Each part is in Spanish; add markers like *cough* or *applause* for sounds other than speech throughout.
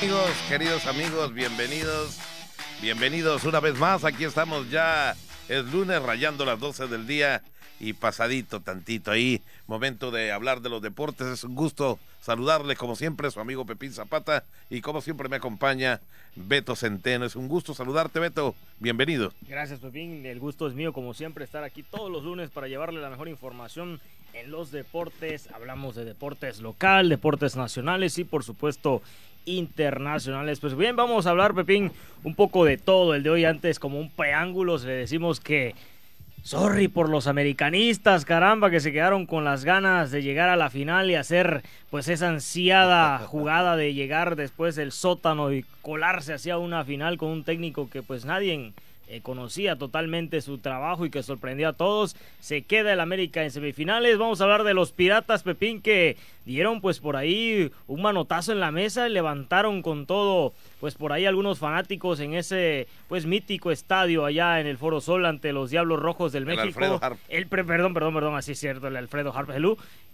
Amigos, queridos amigos, bienvenidos. Bienvenidos una vez más. Aquí estamos ya. Es lunes, rayando las 12 del día y pasadito tantito ahí. Momento de hablar de los deportes. Es un gusto saludarle, como siempre, su amigo Pepín Zapata. Y como siempre me acompaña Beto Centeno. Es un gusto saludarte, Beto. Bienvenido. Gracias, Pepín. El gusto es mío, como siempre, estar aquí todos los lunes para llevarle la mejor información en los deportes. Hablamos de deportes local, deportes nacionales y, por supuesto, internacionales. Pues bien, vamos a hablar, Pepín, un poco de todo. El de hoy antes, como un preámbulo, le decimos que Sorry por los americanistas, caramba, que se quedaron con las ganas de llegar a la final y hacer pues esa ansiada *laughs* jugada de llegar después del sótano y colarse hacia una final con un técnico que pues nadie eh, conocía totalmente su trabajo y que sorprendió a todos. Se queda el América en semifinales. Vamos a hablar de los Piratas, Pepín, que dieron pues por ahí un manotazo en la mesa, levantaron con todo pues por ahí algunos fanáticos en ese pues mítico estadio allá en el Foro Sol ante los Diablos Rojos del México. El perdón, perdón, perdón, así es cierto, el Alfredo Harp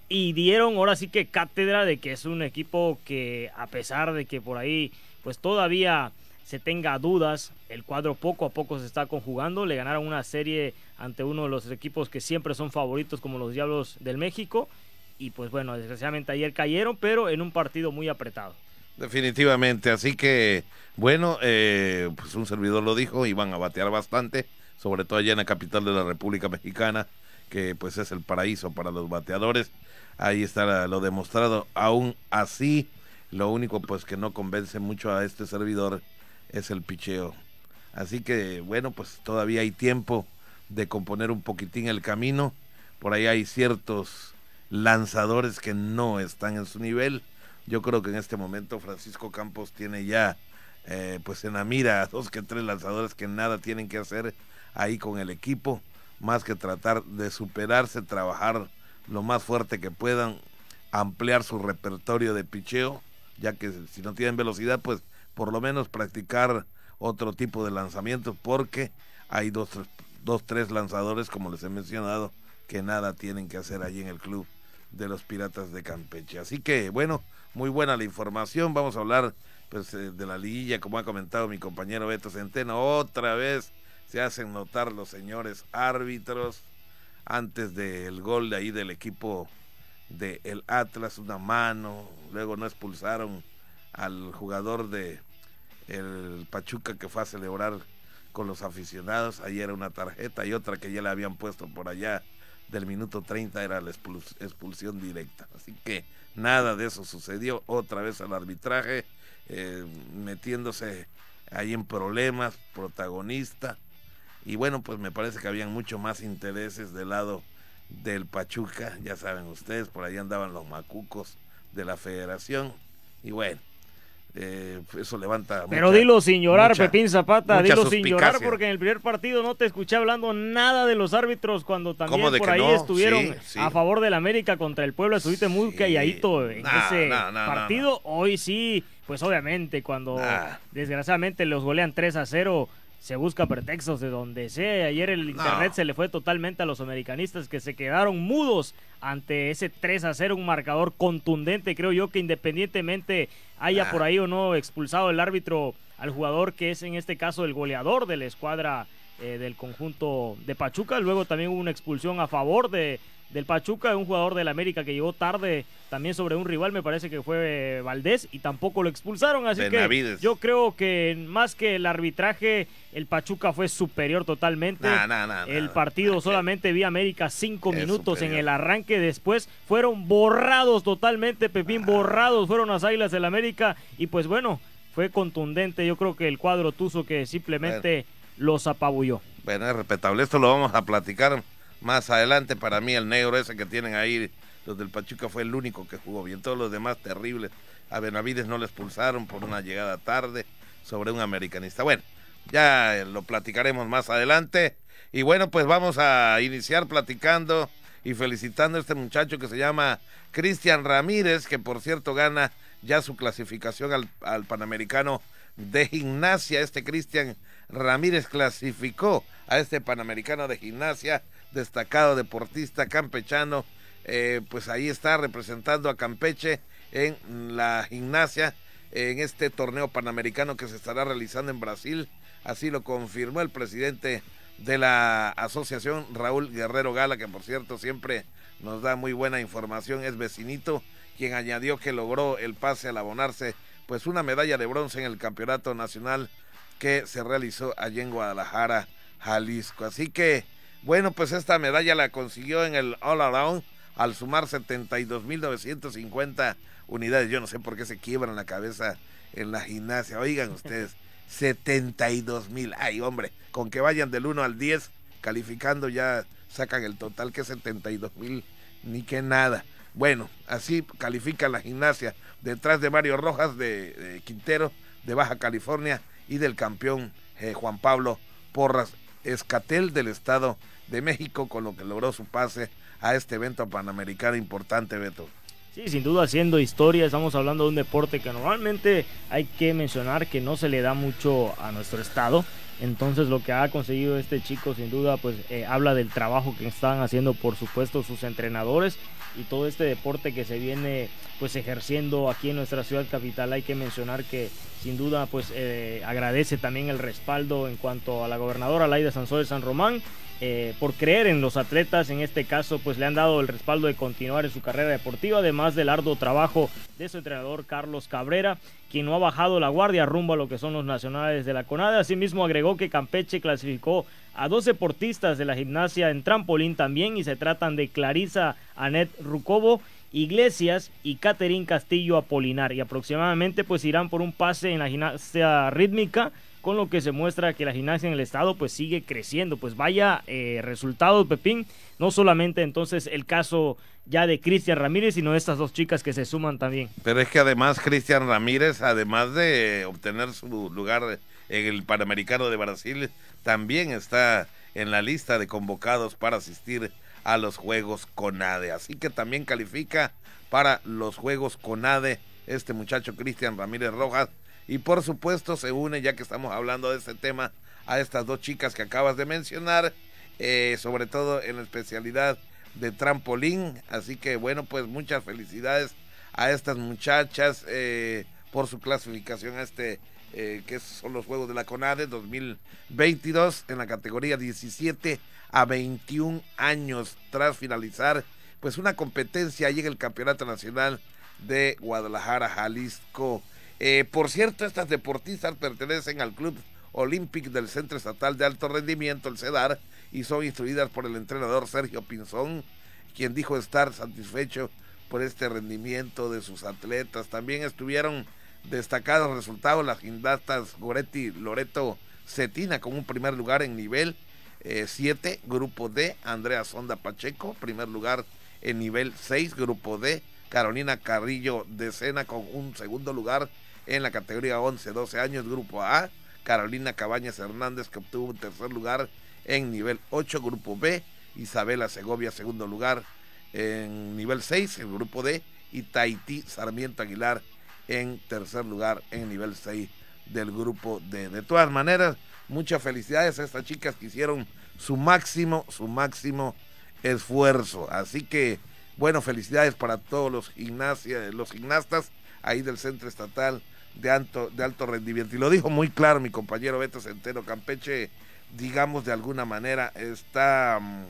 Y dieron ahora sí que cátedra de que es un equipo que a pesar de que por ahí pues todavía se tenga dudas. El cuadro poco a poco se está conjugando. Le ganaron una serie ante uno de los equipos que siempre son favoritos como los Diablos del México. Y pues bueno, desgraciadamente ayer cayeron, pero en un partido muy apretado. Definitivamente, así que bueno, eh, pues un servidor lo dijo, iban a batear bastante, sobre todo allá en la capital de la República Mexicana, que pues es el paraíso para los bateadores. Ahí está lo demostrado. Aún así, lo único pues que no convence mucho a este servidor es el picheo. Así que bueno, pues todavía hay tiempo de componer un poquitín el camino. Por ahí hay ciertos lanzadores que no están en su nivel. Yo creo que en este momento Francisco Campos tiene ya eh, pues en la mira dos que tres lanzadores que nada tienen que hacer ahí con el equipo, más que tratar de superarse, trabajar lo más fuerte que puedan, ampliar su repertorio de picheo, ya que si no tienen velocidad, pues por lo menos practicar otro tipo de lanzamientos porque hay dos, dos, tres lanzadores, como les he mencionado, que nada tienen que hacer allí en el club de los Piratas de Campeche. Así que, bueno, muy buena la información. Vamos a hablar pues, eh, de la liguilla, como ha comentado mi compañero Beto Centeno. Otra vez se hacen notar los señores árbitros antes del gol de ahí del equipo de el Atlas, una mano. Luego no expulsaron al jugador de el Pachuca que fue a celebrar con los aficionados. Ahí era una tarjeta y otra que ya le habían puesto por allá del minuto 30 era la expulsión directa. Así que nada de eso sucedió. Otra vez al arbitraje eh, metiéndose ahí en problemas, protagonista. Y bueno, pues me parece que habían mucho más intereses del lado del Pachuca. Ya saben ustedes, por ahí andaban los macucos de la federación. Y bueno, eh, eso levanta. Pero dilo sin llorar, Pepín Zapata, dilo sin llorar, porque en el primer partido no te escuché hablando nada de los árbitros cuando también por ahí estuvieron a favor del América contra el pueblo. Estuviste muy calladito en ese partido. Hoy sí, pues obviamente, cuando desgraciadamente los golean 3 a 0 se busca pretextos de donde sea. Ayer el internet se le fue totalmente a los americanistas que se quedaron mudos ante ese 3 a 0, un marcador contundente. Creo yo que independientemente haya por ahí o no expulsado el árbitro al jugador que es en este caso el goleador de la escuadra eh, del conjunto de Pachuca. Luego también hubo una expulsión a favor de del Pachuca, un jugador del América que llegó tarde también sobre un rival, me parece que fue Valdés, y tampoco lo expulsaron. Así que yo creo que más que el arbitraje, el Pachuca fue superior totalmente. el partido *laughs* solamente vi América cinco minutos en el arranque, después fueron borrados totalmente, Pepín, ah. borrados fueron las Águilas del América, y pues bueno, fue contundente. Yo creo que el cuadro Tuzo que simplemente los apabulló. Bueno, es respetable. Esto lo vamos a platicar más adelante. Para mí el negro ese que tienen ahí, los del Pachuca, fue el único que jugó bien. Todos los demás terribles. A Benavides no le expulsaron por una llegada tarde sobre un americanista. Bueno, ya lo platicaremos más adelante. Y bueno, pues vamos a iniciar platicando y felicitando a este muchacho que se llama Cristian Ramírez, que por cierto gana ya su clasificación al, al Panamericano de Gimnasia. Este Cristian Ramírez clasificó a este Panamericano de Gimnasia destacado deportista campechano, eh, pues ahí está representando a Campeche en la gimnasia. en este torneo panamericano que se estará realizando en Brasil. Así lo confirmó el presidente de la asociación, Raúl Guerrero Gala, que por cierto siempre nos da muy buena información, es vecinito, quien añadió que logró el pase al abonarse pues una medalla de bronce en el campeonato nacional que se realizó allí en Guadalajara, Jalisco. Así que, bueno, pues esta medalla la consiguió en el All Around al sumar 72.950 unidades. Yo no sé por qué se quiebran la cabeza en la gimnasia. Oigan ustedes, *laughs* 72 mil. Ay, hombre, con que vayan del 1 al 10 calificando ya sacan el total que es 72 mil, ni que nada. Bueno, así califica la gimnasia detrás de Mario Rojas de, Quintero de Baja California y del campeón eh, Juan Pablo Porras Escatel del Estado de México con lo que logró su pase a este evento panamericano importante, Beto. Sí, sin duda haciendo historia, estamos hablando de un deporte que normalmente hay que mencionar que no se le da mucho a nuestro estado. Entonces lo que ha conseguido este chico sin duda pues eh, habla del trabajo que están haciendo por supuesto sus entrenadores y todo este deporte que se viene pues ejerciendo aquí en nuestra ciudad capital. Hay que mencionar que sin duda pues eh, agradece también el respaldo en cuanto a la gobernadora Laida de San Román eh, por creer en los atletas. En este caso, pues le han dado el respaldo de continuar en su carrera deportiva, además del arduo trabajo de su entrenador Carlos Cabrera, quien no ha bajado la guardia rumbo a lo que son los nacionales de la CONADE. Asimismo, agregó que Campeche clasificó a dos deportistas de la gimnasia en trampolín también y se tratan de Clarisa Anet Rucobo Iglesias y Caterín Castillo Apolinar y aproximadamente pues irán por un pase en la gimnasia rítmica con lo que se muestra que la gimnasia en el estado pues sigue creciendo. Pues vaya eh, resultados, Pepín. No solamente entonces el caso ya de Cristian Ramírez, sino de estas dos chicas que se suman también. Pero es que además Cristian Ramírez, además de obtener su lugar en el Panamericano de Brasil, también está en la lista de convocados para asistir a los Juegos CONADE. Así que también califica para los Juegos CONADE este muchacho Cristian Ramírez Rojas y por supuesto se une, ya que estamos hablando de este tema, a estas dos chicas que acabas de mencionar, eh, sobre todo en la especialidad de trampolín. Así que bueno, pues muchas felicidades a estas muchachas eh, por su clasificación a este, eh, que son los Juegos de la CONADE 2022 en la categoría 17 a 21 años tras finalizar pues una competencia ahí en el Campeonato Nacional de Guadalajara, Jalisco. Eh, por cierto, estas deportistas pertenecen al Club Olímpico del Centro Estatal de Alto Rendimiento, el CEDAR, y son instruidas por el entrenador Sergio Pinzón, quien dijo estar satisfecho por este rendimiento de sus atletas. También estuvieron destacados resultados las gimnastas Goretti Loreto Cetina con un primer lugar en nivel 7, eh, grupo D, Andrea Sonda Pacheco, primer lugar en nivel 6, grupo D, Carolina Carrillo de Sena con un segundo lugar en la categoría 11-12 años, Grupo A, Carolina Cabañas Hernández, que obtuvo un tercer lugar en nivel 8, Grupo B, Isabela Segovia, segundo lugar en nivel 6, el Grupo D, y Tahití Sarmiento Aguilar en tercer lugar en nivel 6 del Grupo D. De todas maneras, muchas felicidades a estas chicas que hicieron su máximo, su máximo esfuerzo. Así que, bueno, felicidades para todos los, los gimnastas ahí del Centro Estatal de alto, de alto rendimiento. Y lo dijo muy claro mi compañero Beto Centeno, Campeche, digamos de alguna manera, está mm,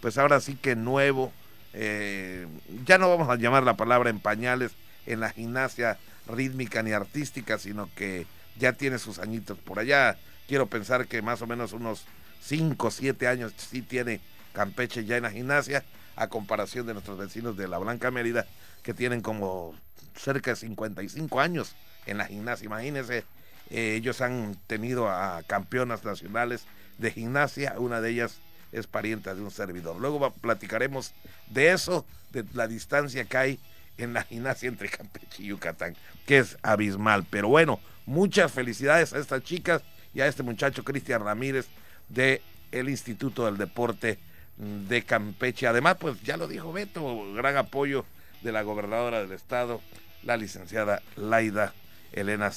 pues ahora sí que nuevo. Eh, ya no vamos a llamar la palabra en pañales en la gimnasia rítmica ni artística, sino que ya tiene sus añitos por allá. Quiero pensar que más o menos unos 5 o 7 años sí tiene Campeche ya en la gimnasia, a comparación de nuestros vecinos de la Blanca Mérida, que tienen como cerca de 55 años en la gimnasia. Imagínense, eh, ellos han tenido a campeonas nacionales de gimnasia, una de ellas es parienta de un servidor. Luego platicaremos de eso, de la distancia que hay en la gimnasia entre Campeche y Yucatán, que es abismal. Pero bueno, muchas felicidades a estas chicas y a este muchacho Cristian Ramírez de Instituto del Deporte de Campeche. Además, pues ya lo dijo Beto, gran apoyo de la gobernadora del estado, la licenciada Laida Elena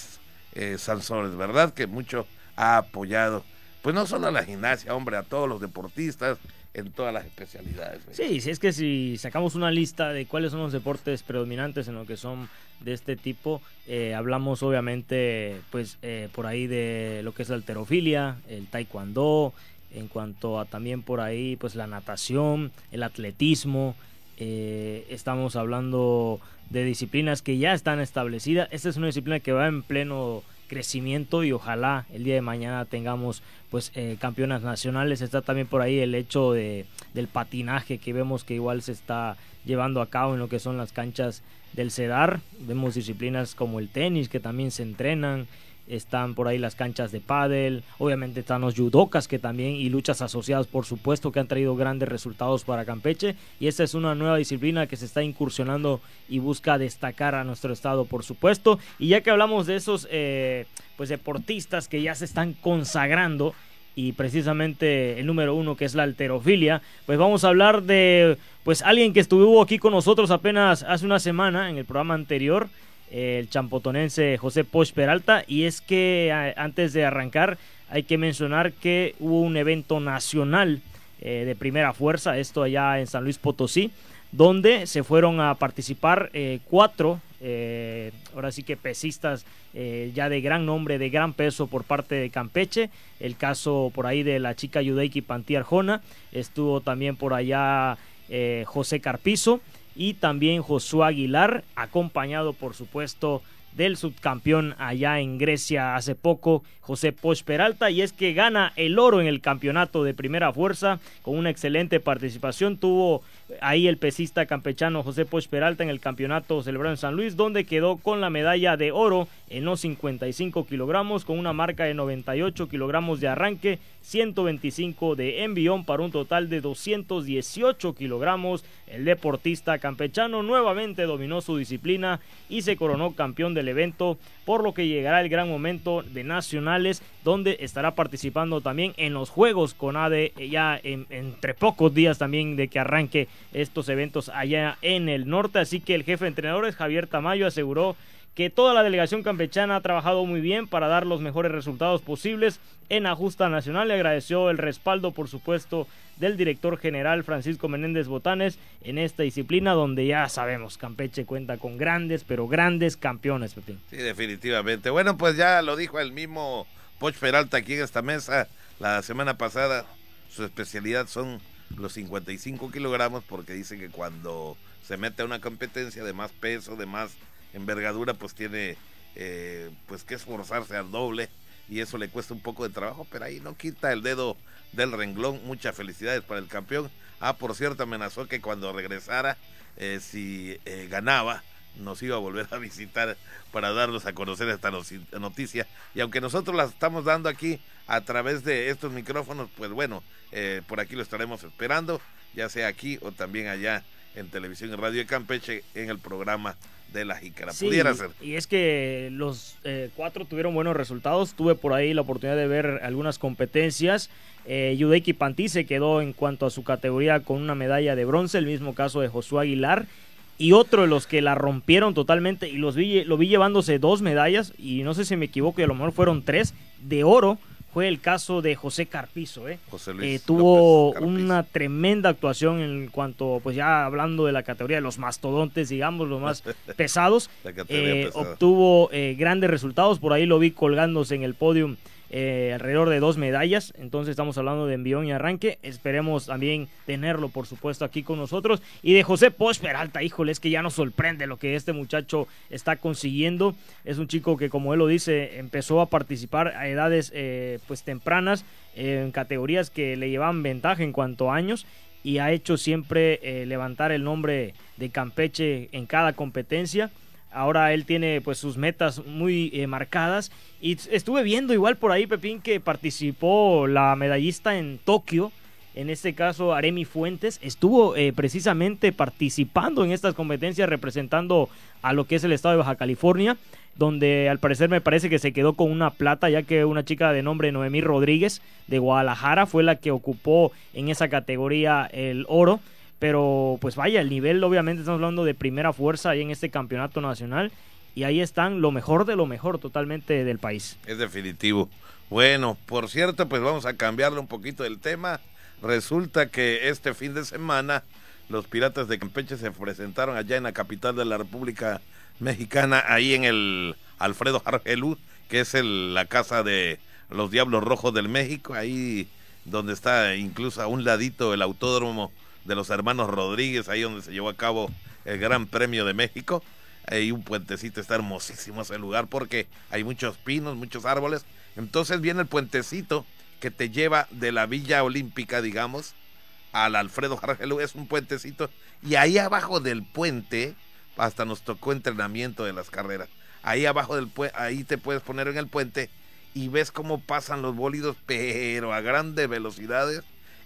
eh, Sanzones, ¿verdad? Que mucho ha apoyado, pues no solo a la gimnasia, hombre, a todos los deportistas en todas las especialidades. Sí, sí, es que si sacamos una lista de cuáles son los deportes predominantes en lo que son de este tipo, eh, hablamos obviamente pues eh, por ahí de lo que es la alterofilia, el taekwondo, en cuanto a también por ahí pues la natación, el atletismo, eh, estamos hablando de disciplinas que ya están establecidas. Esta es una disciplina que va en pleno crecimiento y ojalá el día de mañana tengamos pues eh, campeonas nacionales está también por ahí el hecho de del patinaje que vemos que igual se está llevando a cabo en lo que son las canchas del CEDAR vemos disciplinas como el tenis que también se entrenan están por ahí las canchas de pádel, obviamente están los judocas que también y luchas asociadas por supuesto que han traído grandes resultados para Campeche. Y esta es una nueva disciplina que se está incursionando y busca destacar a nuestro estado por supuesto. Y ya que hablamos de esos eh, pues deportistas que ya se están consagrando y precisamente el número uno que es la alterofilia, pues vamos a hablar de pues alguien que estuvo aquí con nosotros apenas hace una semana en el programa anterior, el champotonense José Poch Peralta. Y es que antes de arrancar hay que mencionar que hubo un evento nacional eh, de primera fuerza, esto allá en San Luis Potosí, donde se fueron a participar eh, cuatro, eh, ahora sí que pesistas ya de gran nombre, de gran peso por parte de Campeche. El caso por ahí de la chica Yudeiki Pantí Arjona, estuvo también por allá José Carpizo y también Josué Aguilar, acompañado por supuesto del subcampeón allá en Grecia hace poco, José Poch Peralta, y es que gana el oro en el campeonato de primera fuerza con una excelente participación. Tuvo ahí el pesista campechano José Poch Peralta en el campeonato celebrado en San Luis, donde quedó con la medalla de oro en los 55 kilogramos, con una marca de 98 kilogramos de arranque, 125 de envión para un total de 218 kilogramos. El deportista campechano nuevamente dominó su disciplina y se coronó campeón del evento, por lo que llegará el gran momento de nacionales, donde estará participando también en los Juegos con ADE ya entre pocos días también de que arranque estos eventos allá en el norte. Así que el jefe de entrenadores, Javier Tamayo, aseguró que toda la delegación campechana ha trabajado muy bien para dar los mejores resultados posibles en la justa nacional. Le agradeció el respaldo, por supuesto, del director general Francisco Menéndez Botanes en esta disciplina donde ya sabemos, Campeche cuenta con grandes, pero grandes campeones. Sí, definitivamente. Bueno, pues ya lo dijo el mismo Poch Peralta aquí en esta mesa la semana pasada. Su especialidad son los 55 kilogramos porque dice que cuando se mete a una competencia de más peso, de más envergadura, pues tiene eh, pues que esforzarse al doble y eso le cuesta un poco de trabajo, pero ahí no quita el dedo del renglón. Muchas felicidades para el campeón. Ah, por cierto, amenazó que cuando regresara, eh, si eh, ganaba, nos iba a volver a visitar para darnos a conocer esta noticia. Y aunque nosotros la estamos dando aquí a través de estos micrófonos, pues bueno, por aquí lo estaremos esperando, ya sea aquí o también allá en televisión y radio de Campeche en el programa de la jícara. Pudiera ser. Y es que los eh, cuatro tuvieron buenos resultados. Tuve por ahí la oportunidad de ver algunas competencias. Eh, Yudeki Pantí se quedó en cuanto a su categoría con una medalla de bronce, el mismo caso de Josué Aguilar. Y otro de los que la rompieron totalmente y los vi, lo vi llevándose dos medallas, y no sé si me equivoco, y a lo mejor fueron tres, de oro fue el caso de José Carpizo. ¿eh? José Luis eh, tuvo una tremenda actuación en cuanto, pues ya hablando de la categoría de los mastodontes, digamos, los más *laughs* pesados. Eh, obtuvo eh, grandes resultados, por ahí lo vi colgándose en el podium eh, alrededor de dos medallas. Entonces estamos hablando de envión y arranque. Esperemos también tenerlo, por supuesto, aquí con nosotros. Y de José Poch Peralta, híjole, es que ya nos sorprende lo que este muchacho está consiguiendo. Es un chico que, como él lo dice, empezó a participar a edades eh, pues tempranas en categorías que le llevaban ventaja en cuanto a años y ha hecho siempre eh, levantar el nombre de Campeche en cada competencia. Ahora él tiene pues sus metas muy eh, marcadas. Y estuve viendo igual por ahí, Pepín, que participó la medallista en Tokio. En este caso, Aremi Fuentes estuvo eh, precisamente participando en estas competencias representando a lo que es el estado de Baja California, donde al parecer me parece que se quedó con una plata, ya que una chica de nombre Noemí Rodríguez de Guadalajara fue la que ocupó en esa categoría el oro. Pero pues vaya, el nivel obviamente estamos hablando de primera fuerza ahí en este campeonato nacional y ahí están lo mejor de lo mejor totalmente del país. Es definitivo. Bueno, por cierto, pues vamos a cambiarle un poquito del tema. Resulta que este fin de semana los Piratas de Campeche se presentaron allá en la capital de la República Mexicana, ahí en el Alfredo Argelú, que es la casa de los Diablos Rojos del México, ahí donde está incluso a un ladito el autódromo de los hermanos Rodríguez, ahí donde se llevó a cabo el Gran Premio de México. Hay un puentecito, está hermosísimo ese lugar porque hay muchos pinos, muchos árboles. Entonces viene el puentecito que te lleva de la Villa Olímpica, digamos, al Alfredo Jargelú, es un puentecito. Y ahí abajo del puente, hasta nos tocó entrenamiento de las carreras. Ahí abajo del puente, ahí te puedes poner en el puente y ves cómo pasan los bólidos, pero a grandes velocidades.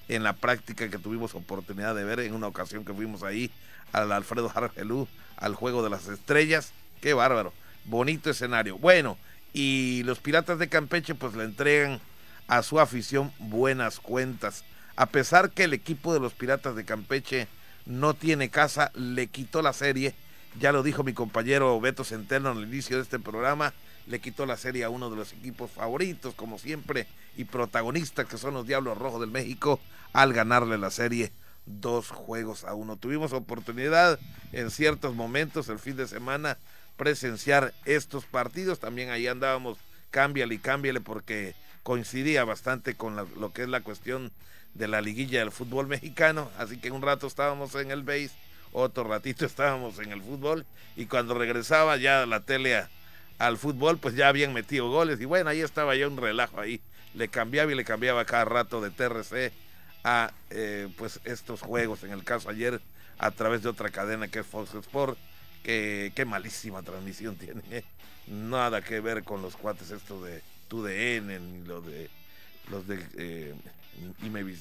En la práctica que tuvimos oportunidad de ver en una ocasión que fuimos ahí al Alfredo Jargelú, al Juego de las Estrellas. Qué bárbaro. Bonito escenario. Bueno, y los Piratas de Campeche pues le entregan a su afición buenas cuentas. A pesar que el equipo de los Piratas de Campeche no tiene casa, le quitó la serie. Ya lo dijo mi compañero Beto Centeno al inicio de este programa. Le quitó la serie a uno de los equipos favoritos, como siempre, y protagonistas, que son los Diablos Rojos del México, al ganarle la serie dos juegos a uno. Tuvimos oportunidad en ciertos momentos el fin de semana presenciar estos partidos. También ahí andábamos, cámbiale y cámbiale, porque coincidía bastante con lo que es la cuestión de la liguilla del fútbol *laughs* mexicano, así que un rato estábamos en el base, otro ratito *laughs* estábamos en el fútbol y cuando regresaba ya la tele al fútbol pues ya habían metido goles y bueno, ahí estaba ya un relajo ahí, le cambiaba y le cambiaba cada rato de TRC a eh, pues estos juegos, en el caso ayer a través de otra cadena que es Fox Sport, que qué malísima transmisión *laughs* tiene, nada que ver con los cuates estos de TUDN, ni lo de los de eh,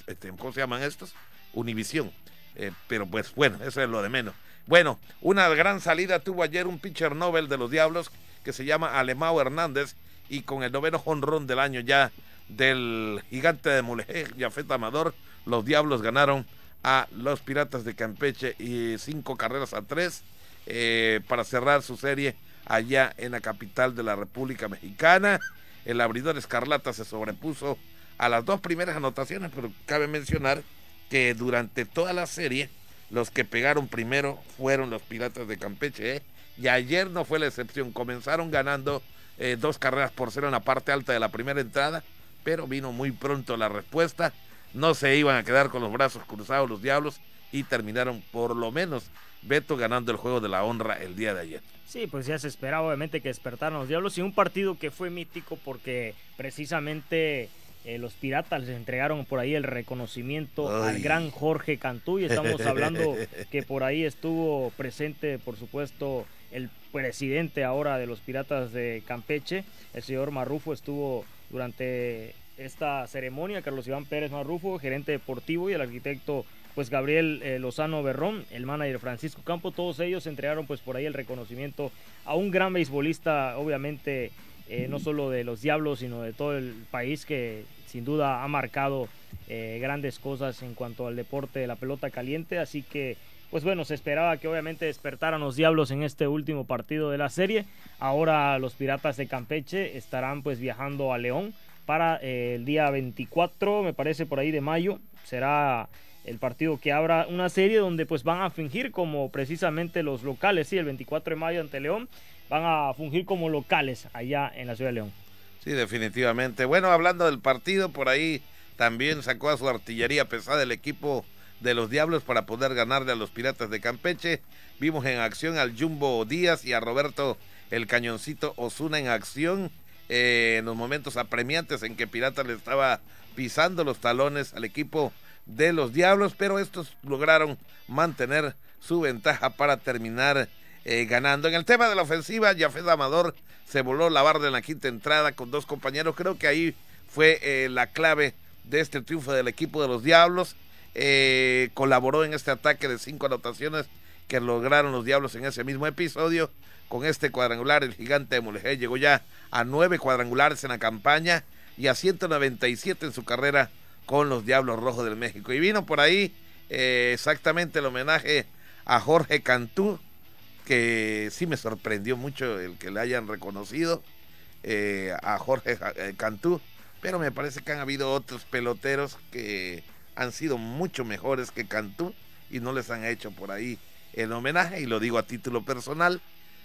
este, ¿cómo se llaman estos? Univisión. Eh, pero pues bueno, eso es lo de menos. Bueno, una gran salida tuvo ayer un pitcher Nobel de los Diablos que se llama Alemao Hernández y con el noveno jonrón del año ya del gigante de Mulegé, Jafet Amador, los Diablos ganaron a los Piratas de Campeche y cinco carreras a tres eh, para cerrar su serie allá en la capital de la República Mexicana. El abridor Escarlata se sobrepuso a las dos primeras anotaciones, pero cabe mencionar que durante toda la serie los que pegaron primero fueron los Piratas de Campeche, ¿eh? y ayer no fue la excepción, comenzaron ganando eh, dos carreras por cero en la parte alta de la primera entrada, pero vino muy pronto la respuesta, no se iban a quedar con los brazos cruzados los Diablos y terminaron por lo menos Beto ganando el juego de la honra el día de ayer. Sí, pues ya se esperaba obviamente que despertaran los Diablos y un partido que fue mítico porque precisamente eh, los Piratas les entregaron por ahí el reconocimiento al gran Jorge Cantú y estamos hablando *laughs* que por ahí estuvo presente, por supuesto, el presidente ahora de los Piratas de Campeche, el señor Marrufo estuvo durante esta ceremonia, Carlos Iván Pérez Marrufo, gerente deportivo y el arquitecto pues Gabriel eh, Lozano Berrón, el manager Francisco Campo, todos ellos entregaron pues por ahí el reconocimiento a un gran beisbolista, obviamente eh, no solo de los Diablos, sino de todo el país que sin duda ha marcado eh, grandes cosas en cuanto al deporte de la pelota caliente, así que pues bueno, se esperaba que obviamente despertaran los Diablos en este último partido de la serie. Ahora los Piratas de Campeche estarán pues viajando a León para el día 24, me parece por ahí de mayo. Será el partido que abra una serie donde pues van a fingir como precisamente los locales, sí, el 24 de mayo ante León, van a fungir como locales allá en la ciudad de León. Sí, definitivamente. Bueno, hablando del partido, por ahí también sacó a su artillería pesada el equipo de los Diablos para poder ganarle a los Piratas de Campeche. Vimos en acción al Jumbo Díaz y a Roberto el Cañoncito Osuna en acción eh, en los momentos apremiantes en que Piratas le estaba pisando los talones al equipo de los Diablos, pero estos lograron mantener su ventaja para terminar eh, ganando. En el tema de la ofensiva, Jafet Amador se voló la barra en la quinta entrada con dos compañeros. Creo que ahí fue eh, la clave de este triunfo del equipo de los Diablos. Eh, colaboró en este ataque de cinco anotaciones que lograron los Diablos en ese mismo episodio. Con este cuadrangular, el gigante de Mulegé llegó ya a nueve cuadrangulares en la campaña y a 197 en su carrera con los Diablos Rojos del México. Y vino por ahí eh, exactamente el homenaje a Jorge Cantú, que sí me sorprendió mucho el que le hayan reconocido eh, a Jorge eh, Cantú, pero me parece que han habido otros peloteros que han sido mucho mejores que Cantú y no les han hecho por ahí el homenaje y lo digo a título personal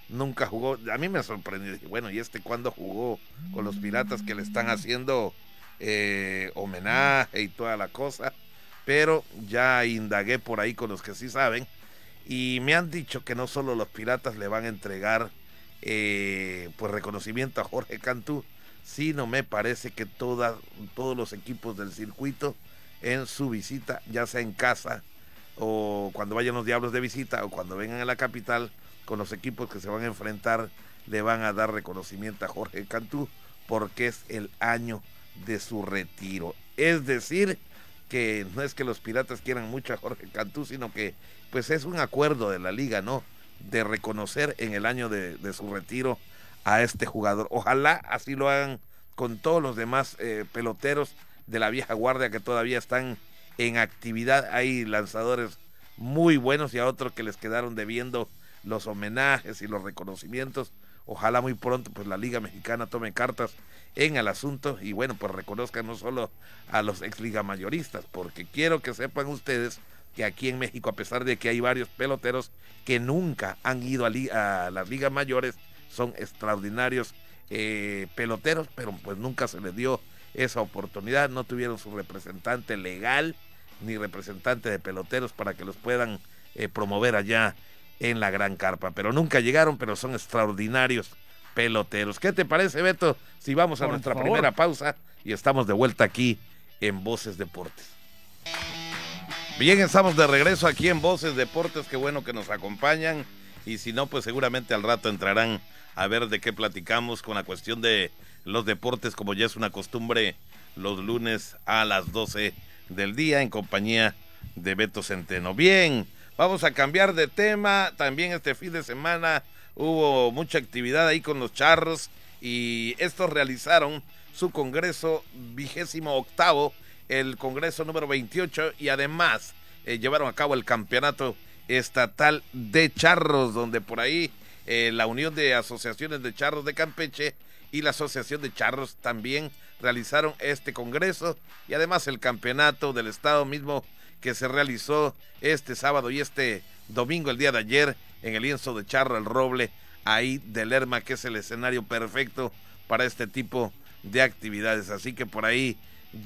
nunca jugó. A mí me sorprendió dije, bueno y este cuando jugó con los piratas que le están haciendo eh, homenaje y toda la cosa pero ya indagué por ahí con los que sí saben y me han dicho que no solo los piratas le van a entregar eh, pues reconocimiento a Jorge Cantú sino me parece que todos los equipos del circuito en su visita, ya sea en casa o cuando vayan los Diablos de visita o cuando vengan a la capital con los equipos que se van a enfrentar, le van a dar reconocimiento a Jorge Cantú porque es el año de su retiro. Es decir, que no es que los piratas quieran mucho a Jorge Cantú, sino que pues es un acuerdo de la liga, ¿no? De reconocer en el año de, su retiro a este jugador. Ojalá así lo hagan con todos los demás eh, peloteros de la vieja guardia que todavía están en actividad. Hay lanzadores muy buenos y a otros que les quedaron debiendo los homenajes y los reconocimientos. Ojalá muy pronto pues la Liga Mexicana tome cartas en el asunto y bueno, pues reconozcan no solo a los ex liga mayoristas, porque quiero que sepan ustedes que aquí en México, a pesar de que hay varios peloteros que nunca han ido a, las ligas mayores, son extraordinarios eh, peloteros, pero pues nunca se les dio esa oportunidad, no tuvieron su representante legal ni representante de peloteros para que los puedan eh, promover allá en la Gran Carpa, pero nunca llegaron, pero son extraordinarios peloteros. ¿Qué te parece, Beto? Si vamos a nuestra primera pausa y estamos de vuelta aquí en Voces Deportes. Bien, estamos de regreso aquí en Voces Deportes, qué bueno que nos acompañan y si no, pues seguramente al rato entrarán a ver de qué platicamos con la cuestión de los deportes, como ya es una costumbre, los lunes a las 12 del día en compañía de Beto Centeno. Bien, vamos a cambiar de tema. También este fin de semana hubo mucha actividad ahí con los charros y estos realizaron su congreso vigésimo octavo, el congreso número 28 y además eh, llevaron a cabo el campeonato estatal de charros, donde por ahí eh, la Unión de Asociaciones de Charros de Campeche y la Asociación de Charros también realizaron este congreso y además el campeonato del estado mismo que se realizó este sábado y este domingo, el día de ayer, en el lienzo de Charro El Roble, ahí de Lerma, que es el escenario perfecto para este tipo de actividades. Así que por ahí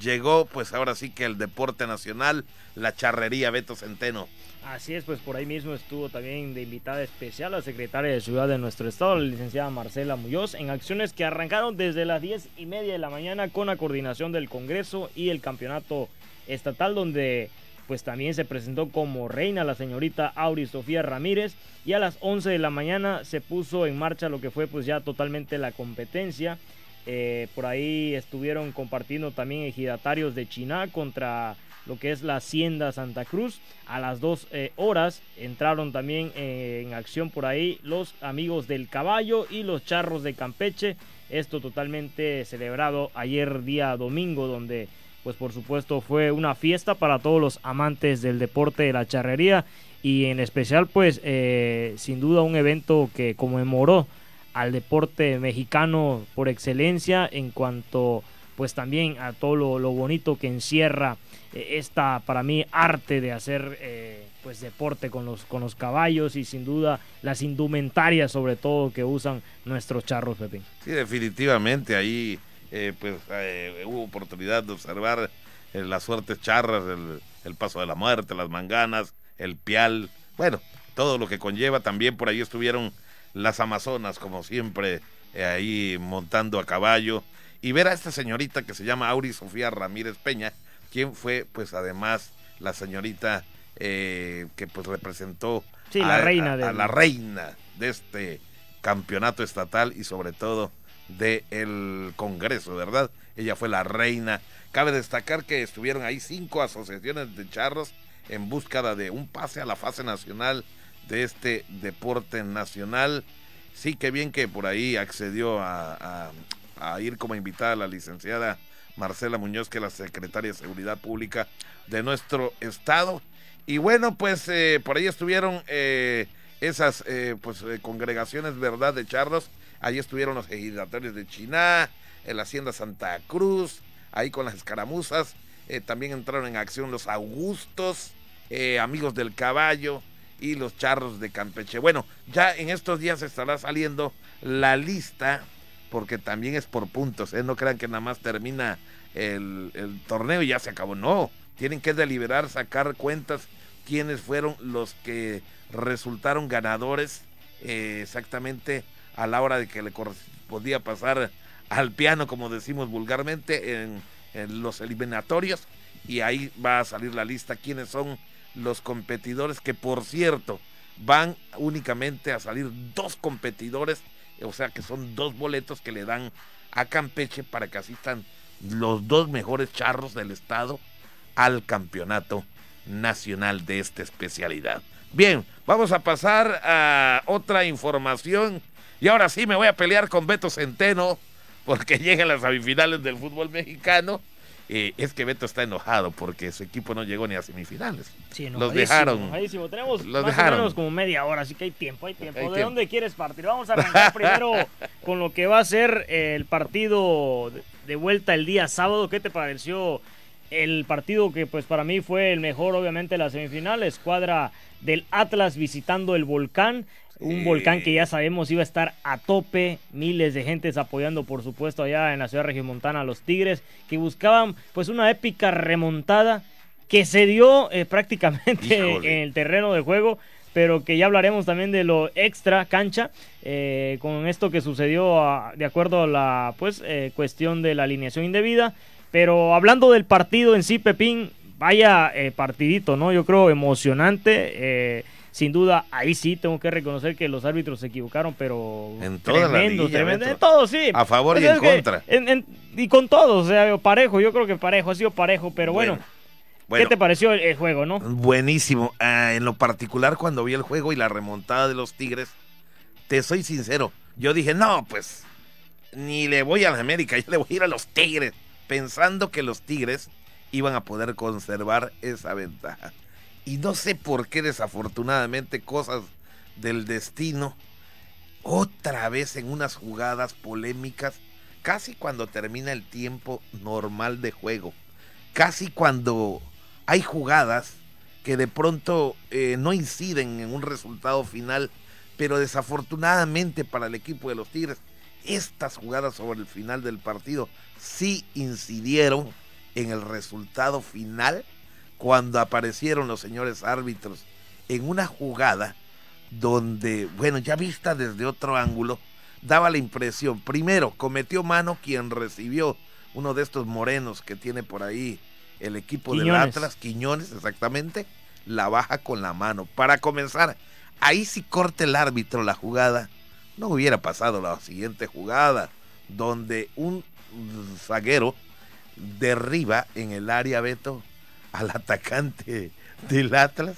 llegó, pues ahora sí que el deporte nacional, la charrería Beto Centeno. Así es, pues por ahí mismo estuvo también de invitada especial la secretaria de Ciudad de nuestro estado, la licenciada Marcela Muñoz, en acciones que arrancaron desde las diez y media de la mañana con la coordinación del Congreso y el campeonato estatal, donde pues también se presentó como reina la señorita Auri Sofía Ramírez y a las 11 de la mañana se puso en marcha lo que fue pues ya totalmente la competencia. Eh, por ahí estuvieron compartiendo también ejidatarios de Chiná contra lo que es la Hacienda Santa Cruz. A las dos eh, horas entraron también eh, en acción por ahí los amigos del caballo y los charros de Campeche. Esto totalmente celebrado ayer día domingo donde pues por supuesto fue una fiesta para todos los amantes del deporte de la charrería y en especial pues eh, sin duda un evento que conmemoró al deporte mexicano por excelencia en cuanto pues también a todo lo bonito que encierra eh, esta para mí arte de hacer eh, pues deporte con los con los caballos y sin duda las indumentarias sobre todo que usan nuestros charros Pepín. Sí, definitivamente ahí eh, pues hubo oportunidad de observar las suertes charras, el, el, paso de la muerte, las manganas, el pial, bueno, todo lo que conlleva. También por ahí estuvieron las amazonas, como siempre, ahí montando a caballo. Y ver a esta señorita que se llama Auri Sofía Ramírez Peña, quien fue pues además la señorita eh, que pues representó a, la reina de... la reina de este campeonato estatal y sobre todo del el Congreso, ¿verdad? Ella fue la reina. Cabe destacar que estuvieron ahí cinco asociaciones de charros en búsqueda de un pase a la fase nacional de este deporte nacional. Sí, que bien que por ahí accedió a, ir como invitada la licenciada Marcela Muñoz, que es la secretaria de Seguridad Pública de nuestro estado. Y bueno, pues eh, por ahí estuvieron eh, esas eh, pues congregaciones, ¿verdad?, de charros. Ahí estuvieron los ejidatarios de Chiná, la Hacienda Santa Cruz, ahí con las escaramuzas. eh, también entraron en acción los Augustos, eh, amigos del caballo y los charros de Campeche. Bueno, ya en estos días estará saliendo la lista, porque también es por puntos, ¿eh? no crean que nada más termina el, torneo y ya se acabó, no, tienen que deliberar, sacar cuentas quiénes fueron los que resultaron ganadores exactamente a la hora de que le correspondía pasar al piano, como decimos vulgarmente, en, en los eliminatorios. Y ahí va a salir la lista quiénes son los competidores, que por cierto, van únicamente a salir dos competidores, o sea que son dos boletos que le dan a Campeche para que asistan los dos mejores charros del estado al campeonato nacional de esta especialidad. Bien, vamos a pasar a otra información. Y ahora sí me voy a pelear con Beto Centeno porque *laughs* llegan las semifinales del fútbol mexicano. Eh, es que Beto está enojado porque su equipo no llegó ni a semifinales. Sí, los dejaron. Tenemos los más dejaron. o menos como media hora, así que hay tiempo, hay tiempo. ¿De dónde quieres partir? Vamos a arrancar primero *laughs* con lo que va a ser el partido de vuelta el día sábado. ¿Qué te pareció el partido que pues para mí fue el mejor obviamente la semifinal? Escuadra del Atlas visitando el volcán. Un volcán que ya sabemos iba a estar a tope, miles de gentes apoyando por supuesto allá en la ciudad regiomontana a los Tigres, que buscaban pues una épica remontada que se dio eh, *laughs* prácticamente Híjole. en el terreno de juego, pero que ya hablaremos también de lo extra cancha, eh, con esto que sucedió a- de acuerdo a la pues eh, cuestión de la alineación indebida. Pero hablando del partido en sí, Pepín, vaya partidito, ¿no? Yo creo emocionante. Sin duda, ahí sí tengo que reconocer que los árbitros se equivocaron, pero En toda tremendo, tremendo. En todo, sí. A favor y Pues en contra. en- en- y con todos, o sea, parejo, yo creo que parejo, ha sido parejo, pero bueno, bueno, ¿qué te pareció el, el juego, no? Buenísimo. Ah, en lo particular, cuando vi el juego y la remontada de los Tigres, te soy sincero, yo dije, no, pues, ni le voy a la América, yo le voy a ir a los Tigres, pensando que los Tigres iban a poder conservar esa ventaja. Y no sé por qué, desafortunadamente, cosas del destino, otra vez en unas jugadas polémicas, casi cuando termina el tiempo normal de juego, casi cuando hay jugadas que de pronto eh, no inciden en un resultado final, pero desafortunadamente para el equipo de los Tigres, estas jugadas sobre el final del partido sí incidieron en el resultado final cuando aparecieron los señores árbitros en una jugada donde, bueno, ya vista desde otro ángulo, daba la impresión, primero, cometió mano quien recibió uno de estos morenos que tiene por ahí el equipo del. Atlas, Quiñones exactamente, la baja con la mano. Para comenzar, ahí si corta el árbitro la jugada, no hubiera pasado la siguiente jugada, donde un zaguero derriba en el área Beto al atacante del Atlas,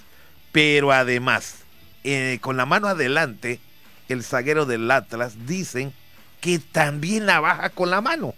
pero además, eh, con la mano adelante, el zaguero del Atlas dicen que también la baja con la mano.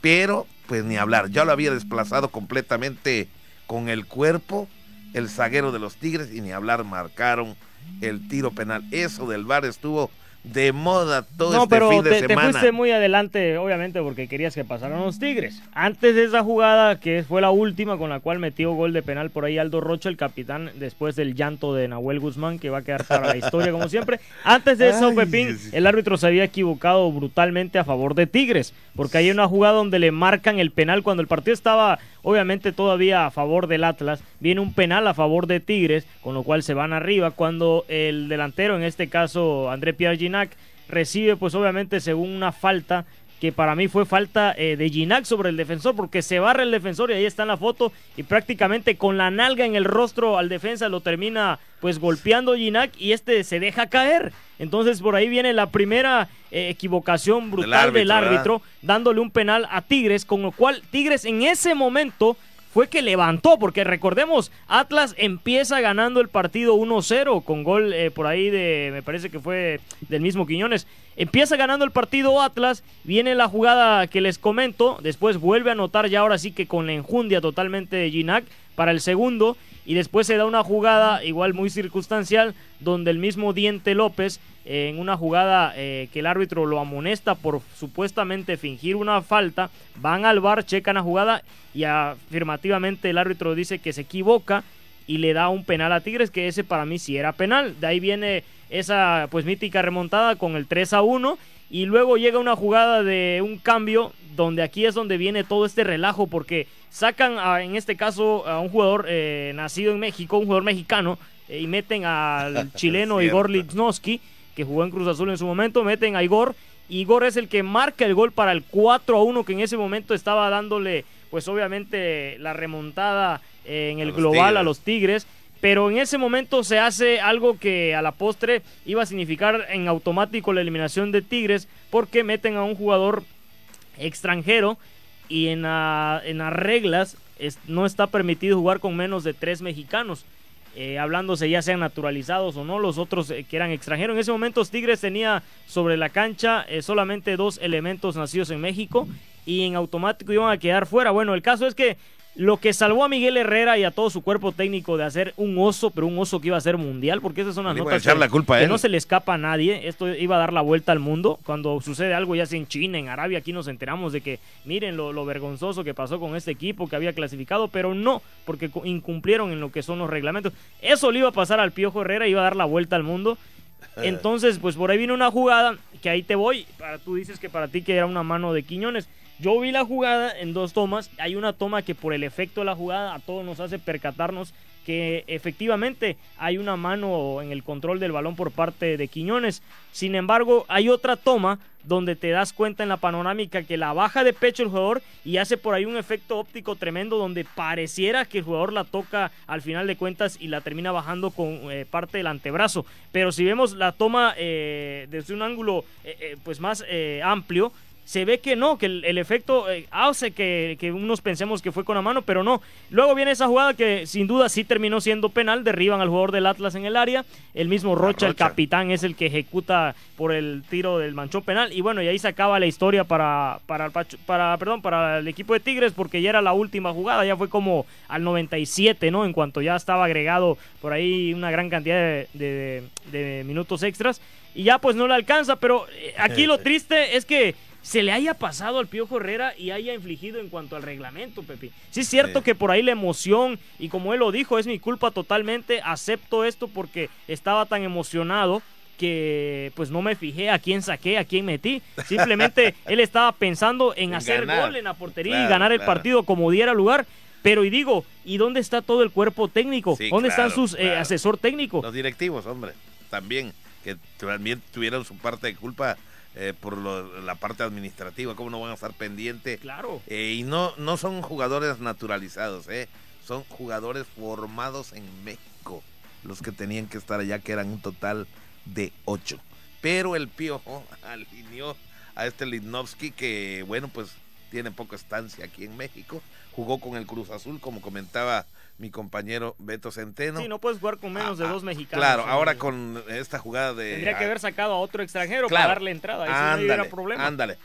Pero, pues ni hablar, ya lo había desplazado completamente con el cuerpo el zaguero de los Tigres y ni hablar, marcaron el tiro penal. Eso del VAR estuvo de moda todo No, este pero fin de te, te semana. fuiste muy adelante, obviamente, porque querías que pasaran los Tigres. Antes de esa jugada, que fue la última con la cual metió gol de penal por ahí Aldo Rocha, el capitán, después del llanto de Nahuel Guzmán, que va a quedar para la historia como siempre. Antes de eso, Ay, Pepín, el árbitro se había equivocado brutalmente a favor de Tigres, porque hay una jugada donde le marcan el penal cuando el partido estaba, obviamente, todavía a favor del Atlas. Viene un penal a favor de Tigres, con lo cual se van arriba. Cuando el delantero, en este caso André Pierre Ginac, recibe, pues obviamente, según una falta que para mí fue falta eh, de Ginac sobre el defensor, porque se barra el defensor y ahí está en la foto, y prácticamente con la nalga en el rostro al defensa lo termina pues golpeando Ginac y este se deja caer. Entonces por ahí viene la primera eh, equivocación brutal del árbitro, dándole un penal a Tigres, con lo cual Tigres en ese momento fue que levantó, porque recordemos, Atlas empieza ganando el partido 1-0 con gol eh, por ahí de, me parece que fue del mismo Quiñones. Empieza ganando el partido Atlas, viene la jugada que les comento, después vuelve a anotar ya ahora sí que con la enjundia totalmente de Ginac para el segundo. Y después se da una jugada igual muy circunstancial donde el mismo Diente López en una jugada eh, que el árbitro lo amonesta por supuestamente fingir una falta, van al bar, checan la jugada y afirmativamente el árbitro dice que se equivoca y le da un penal a Tigres, que ese para mí sí era penal. De ahí viene esa pues mítica remontada con el 3 a 1 y luego llega una jugada de un cambio donde aquí es donde viene todo este relajo porque sacan en este caso a un jugador eh, nacido en México, un jugador mexicano eh, y meten al *laughs* chileno Igor Lichnowsky que jugó en Cruz Azul en su momento, meten a Igor. Igor es el que marca el gol para el 4 a 1 que en ese momento estaba dándole pues obviamente la remontada en el global a los Tigres pero en ese momento se hace algo que a la postre iba a significar en automático la eliminación de Tigres porque meten a un jugador extranjero y en, en las reglas no está permitido jugar con menos de tres mexicanos. Eh, hablándose ya sean naturalizados o no, los otros eh, que eran extranjeros. En ese momento Tigres tenía sobre la cancha eh, solamente dos elementos nacidos en México y en automático iban a quedar fuera. Bueno, el caso es que lo que salvó a Miguel Herrera y a todo su cuerpo técnico de hacer un oso, pero un oso que iba a ser mundial, porque esas son las notas que, la culpa no se le escapa a nadie. Esto iba a dar la vuelta al mundo. Cuando sucede algo, ya sea en China, en Arabia, aquí nos enteramos de que miren lo, lo vergonzoso que pasó con este equipo que había clasificado, pero no, porque incumplieron en lo que son los reglamentos. Eso le iba a pasar al Piojo Herrera, iba a dar la vuelta al mundo. *laughs* Entonces, pues por ahí vino una jugada que ahí te voy. Para, tú dices que para ti que era una mano de Quiñones. Yo vi la jugada en dos tomas. Hay una toma que por el efecto de la jugada a todos nos hace percatarnos que efectivamente hay una mano en el control del balón por parte de Quiñones. Sin embargo, hay otra toma donde te das cuenta en la panorámica que la baja de pecho el jugador y hace por ahí un efecto óptico tremendo donde pareciera que el jugador la toca al final de cuentas y la termina bajando con eh, parte del antebrazo. Pero si vemos la toma eh, desde un ángulo eh, pues más amplio, se ve que no, que el, efecto eh, hace que, unos pensemos que fue con la mano, pero no. Luego viene esa jugada que sin duda sí terminó siendo penal, derriban al jugador del Atlas en el área, el mismo Rocha, el capitán, es el que ejecuta por el tiro del manchón penal, y bueno, y ahí se acaba la historia para, para, para, perdón, para el equipo de Tigres, porque ya era la última jugada, ya fue como al 97, ¿no? En cuanto ya estaba agregado por ahí una gran cantidad de, de minutos extras, y ya pues no le alcanza, pero eh, aquí lo triste es que se le haya pasado al Piojo Herrera y haya infligido en cuanto al reglamento, Pepe. Sí es cierto que por ahí la emoción, y como él lo dijo, es mi culpa totalmente, acepto esto porque estaba tan emocionado que pues no me fijé a quién saqué, a quién metí. Simplemente *laughs* él estaba pensando en, hacer gol en la portería y ganar el partido como diera lugar. Pero y digo, ¿y dónde está todo el cuerpo técnico? ¿Dónde están sus eh, asesor técnico? Los directivos, hombre, también, que también tuvieron su parte de culpa eh, por la parte administrativa, cómo no van a estar pendientes. Claro. Eh, y no, no son jugadores naturalizados, eh, son jugadores formados en México, los que tenían que estar allá, que eran un total de ocho. Pero el Piojo *laughs* alineó a este Lidnovsky, que bueno, pues tiene poca estancia aquí en México. Jugó con el Cruz Azul, como comentaba mi compañero Beto Centeno. Sí, no puedes jugar con menos de ah, dos mexicanos. Claro, ahora con esta jugada de... Tendría que haber sacado a otro extranjero para darle entrada, ahí ándale, no problema. Ándale,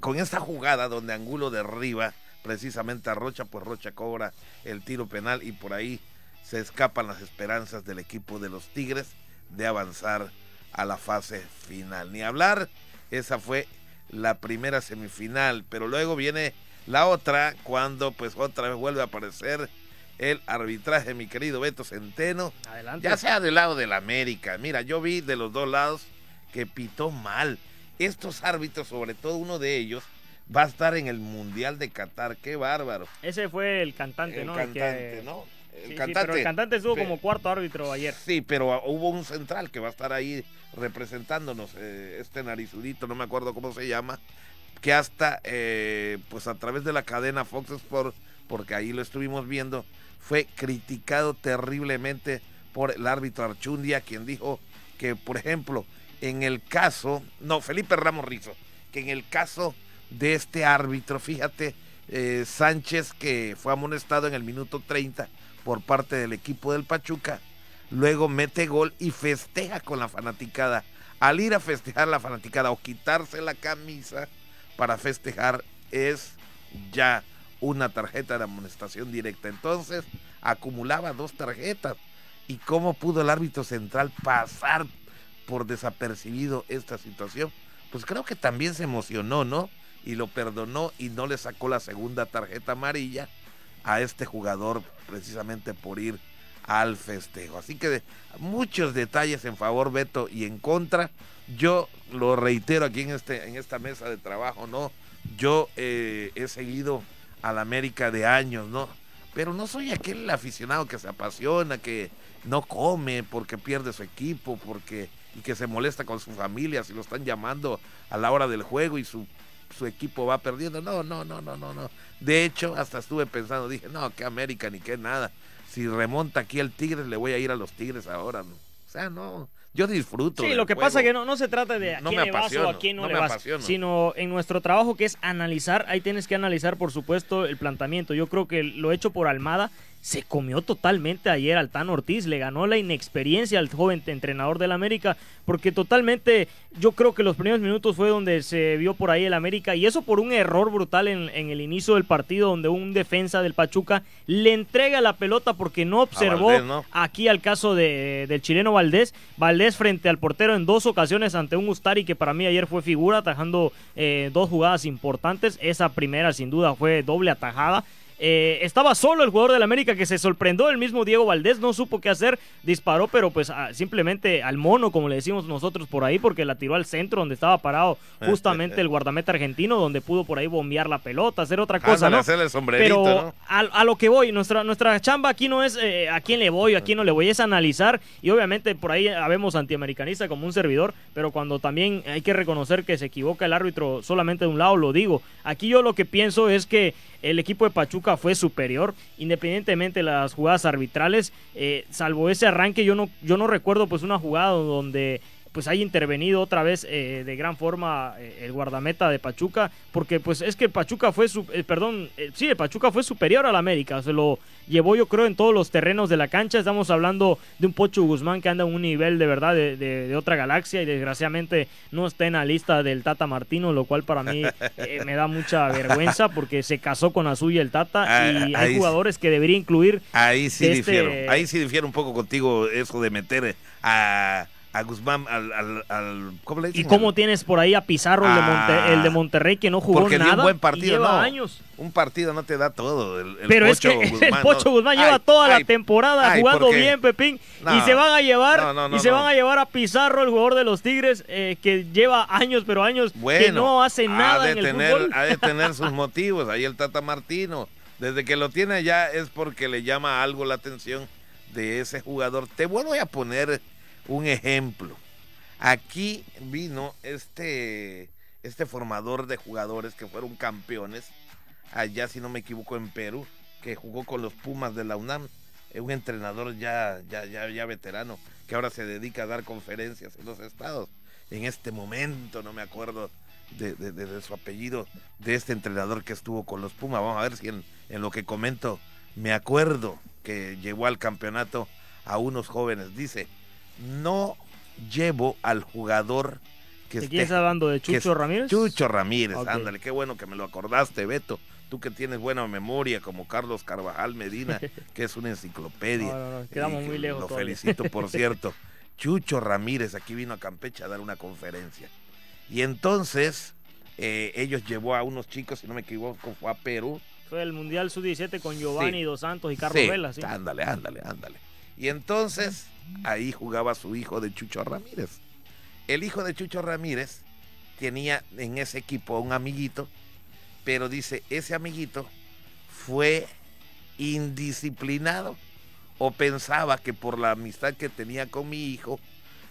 con esta jugada donde Angulo derriba precisamente a Rocha, pues Rocha cobra el tiro penal y por ahí se escapan las esperanzas del equipo de los Tigres de avanzar a la fase final. Ni hablar, esa fue la primera semifinal, pero luego viene la otra cuando pues otra vez vuelve a aparecer el arbitraje, mi querido Beto Centeno. Adelante. Ya sea del lado del América. Mira, yo vi de los dos lados que pitó mal. Estos árbitros, sobre todo uno de ellos, va a estar en el Mundial de Qatar. Qué bárbaro. Ese fue el cantante, ¿no? El cantante, ¿no? El cantante. pero el cantante estuvo como cuarto árbitro ayer. Sí, pero hubo un central que va a estar ahí representándonos, eh, este narizudito, no me acuerdo cómo se llama, que hasta, eh, pues a través de la cadena Fox Sports, porque ahí lo estuvimos viendo, fue criticado terriblemente por el árbitro Archundia, quien dijo que, por ejemplo, en el caso, no, Felipe Ramos Rizo, que en el caso de este árbitro, fíjate, eh, Sánchez, que fue amonestado en el minuto 30 por parte del equipo del Pachuca, luego mete gol y festeja con la fanaticada. Al ir a festejar la fanaticada o quitarse la camisa para festejar es ya una tarjeta de amonestación directa. Entonces acumulaba dos tarjetas. ¿Y cómo pudo el árbitro central pasar por desapercibido esta situación? Pues creo que también se emocionó, ¿no? Y lo perdonó y no le sacó la segunda tarjeta amarilla a este jugador precisamente por ir al festejo. Así que muchos detalles en favor Beto y en contra. Yo lo reitero aquí en, este, en esta mesa de trabajo, ¿no? Yo eh, he seguido al América de años, ¿no? Pero no soy aquel aficionado que se apasiona, que no come porque pierde su equipo, porque y que se molesta con su familia si lo están llamando a la hora del juego y su, su equipo va perdiendo. No, no, no, no, no, no. De hecho, hasta estuve pensando, dije, no, que América ni que nada. Si remonta aquí el Tigres, le voy a ir a los Tigres ahora. ¿no? O sea, no, yo disfruto. Sí, lo que pasa es que no, no se trata de a quién le vas o a quién no, le vas, sino en nuestro trabajo que es analizar, ahí tienes que analizar, por supuesto, el planteamiento. Yo creo que lo hecho por Almada se comió totalmente ayer al Tan Ortiz, le ganó la inexperiencia al joven entrenador del América, porque totalmente yo creo que los primeros minutos fue donde se vio por ahí el América, y eso por un error brutal en, el inicio del partido, donde un defensa del Pachuca le entrega la pelota porque no observó aquí al caso de, del chileno Valdés, Valdés frente al portero en dos ocasiones ante un Ustari que para mí ayer fue figura, atajando eh, dos jugadas importantes, esa primera sin duda fue doble atajada, eh, estaba solo el jugador del América que se sorprendió, el mismo Diego Valdés no supo qué hacer, disparó, pero pues ah, simplemente al mono, como le decimos nosotros por ahí, porque la tiró al centro donde estaba parado justamente el guardameta argentino, donde pudo por ahí bombear la pelota, hacer otra cosa. ¿no? pero a, lo que voy, nuestra, nuestra chamba aquí no es eh, a quién le voy, a quién no le voy, es analizar y obviamente por ahí habemos antiamericanista como un servidor, pero cuando también hay que reconocer que se equivoca el árbitro solamente de un lado, lo digo. Aquí yo lo que pienso es que el equipo de Pachuca fue superior, independientemente de las jugadas arbitrales, eh, salvo ese arranque, yo no, yo no recuerdo pues una jugada donde pues haya intervenido otra vez eh, de gran forma eh, el guardameta de Pachuca, porque pues es que Pachuca fue, su, eh, perdón, sí, el Pachuca fue superior al América, se lo llevó yo creo en todos los terrenos de la cancha, estamos hablando de un Pocho Guzmán que anda en un nivel de verdad de, otra galaxia y desgraciadamente no está en la lista del Tata Martino, lo cual para mí *laughs* me da mucha vergüenza porque se casó con Azuya el Tata ah, y hay jugadores que debería incluir. Ahí sí este difiero, ahí sí difiero un poco contigo eso de meter a a Guzmán, al, al, ¿cómo le ¿Y cómo tienes por ahí a Pizarro, el, de ah, Monterrey, que no jugó nada? un buen partido, lleva años. Un partido no te da todo. El, Pero es que *laughs* el Pocho Guzmán lleva toda la temporada jugando bien, Pepín, y se van a llevar y se van a llevar a Pizarro, el jugador de los Tigres, eh, que lleva años, pero años que no hace nada en el fútbol. Ha de tener *laughs* sus motivos. Ahí el Tata Martino, desde que lo tiene ya es porque le llama algo la atención de ese jugador. Te vuelvo a poner un ejemplo. Aquí vino este, este formador de jugadores que fueron campeones, allá si no me equivoco en Perú, que jugó con los Pumas de la UNAM, un entrenador ya, ya, ya, ya veterano, que ahora se dedica a dar conferencias en los estados. En este momento no me acuerdo de, su apellido, de este entrenador que estuvo con los Pumas. Vamos a ver si en, en lo que comento me acuerdo que llevó al campeonato a unos jóvenes. Dice, no llevo al jugador que ¿De quién está hablando? ¿De Chucho Ramírez? Chucho Ramírez, ándale, qué bueno que me lo acordaste, Beto. Tú que tienes buena memoria, como Carlos Carvajal Medina, *laughs* que es una enciclopedia. No, no, quedamos muy lejos. Lo felicito, por *laughs* cierto. Chucho Ramírez aquí vino a Campeche a dar una conferencia. Y entonces, eh, ellos llevó a unos chicos, si no me equivoco, fue a Perú. Fue el Mundial Sub-17 con Giovanni Dos Santos y Carlos Vela, sí. Ándale, ándale, ándale. Y entonces ahí jugaba su hijo de Chucho Ramírez. El hijo de Chucho Ramírez tenía en ese equipo un amiguito, pero dice, ese amiguito fue indisciplinado o pensaba que por la amistad que tenía con mi hijo,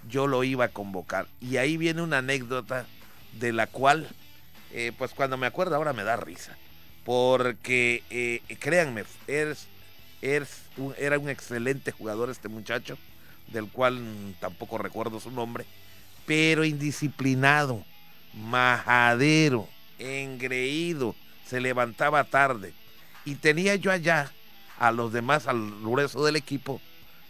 yo lo iba a convocar. Y ahí viene una anécdota de la cual, eh, pues cuando me acuerdo ahora me da risa. Porque, eh, créanme, es, era un excelente jugador este muchacho del cual tampoco recuerdo su nombre, pero indisciplinado, majadero, engreído, se levantaba tarde. Y tenía yo allá a los demás, al grueso del equipo,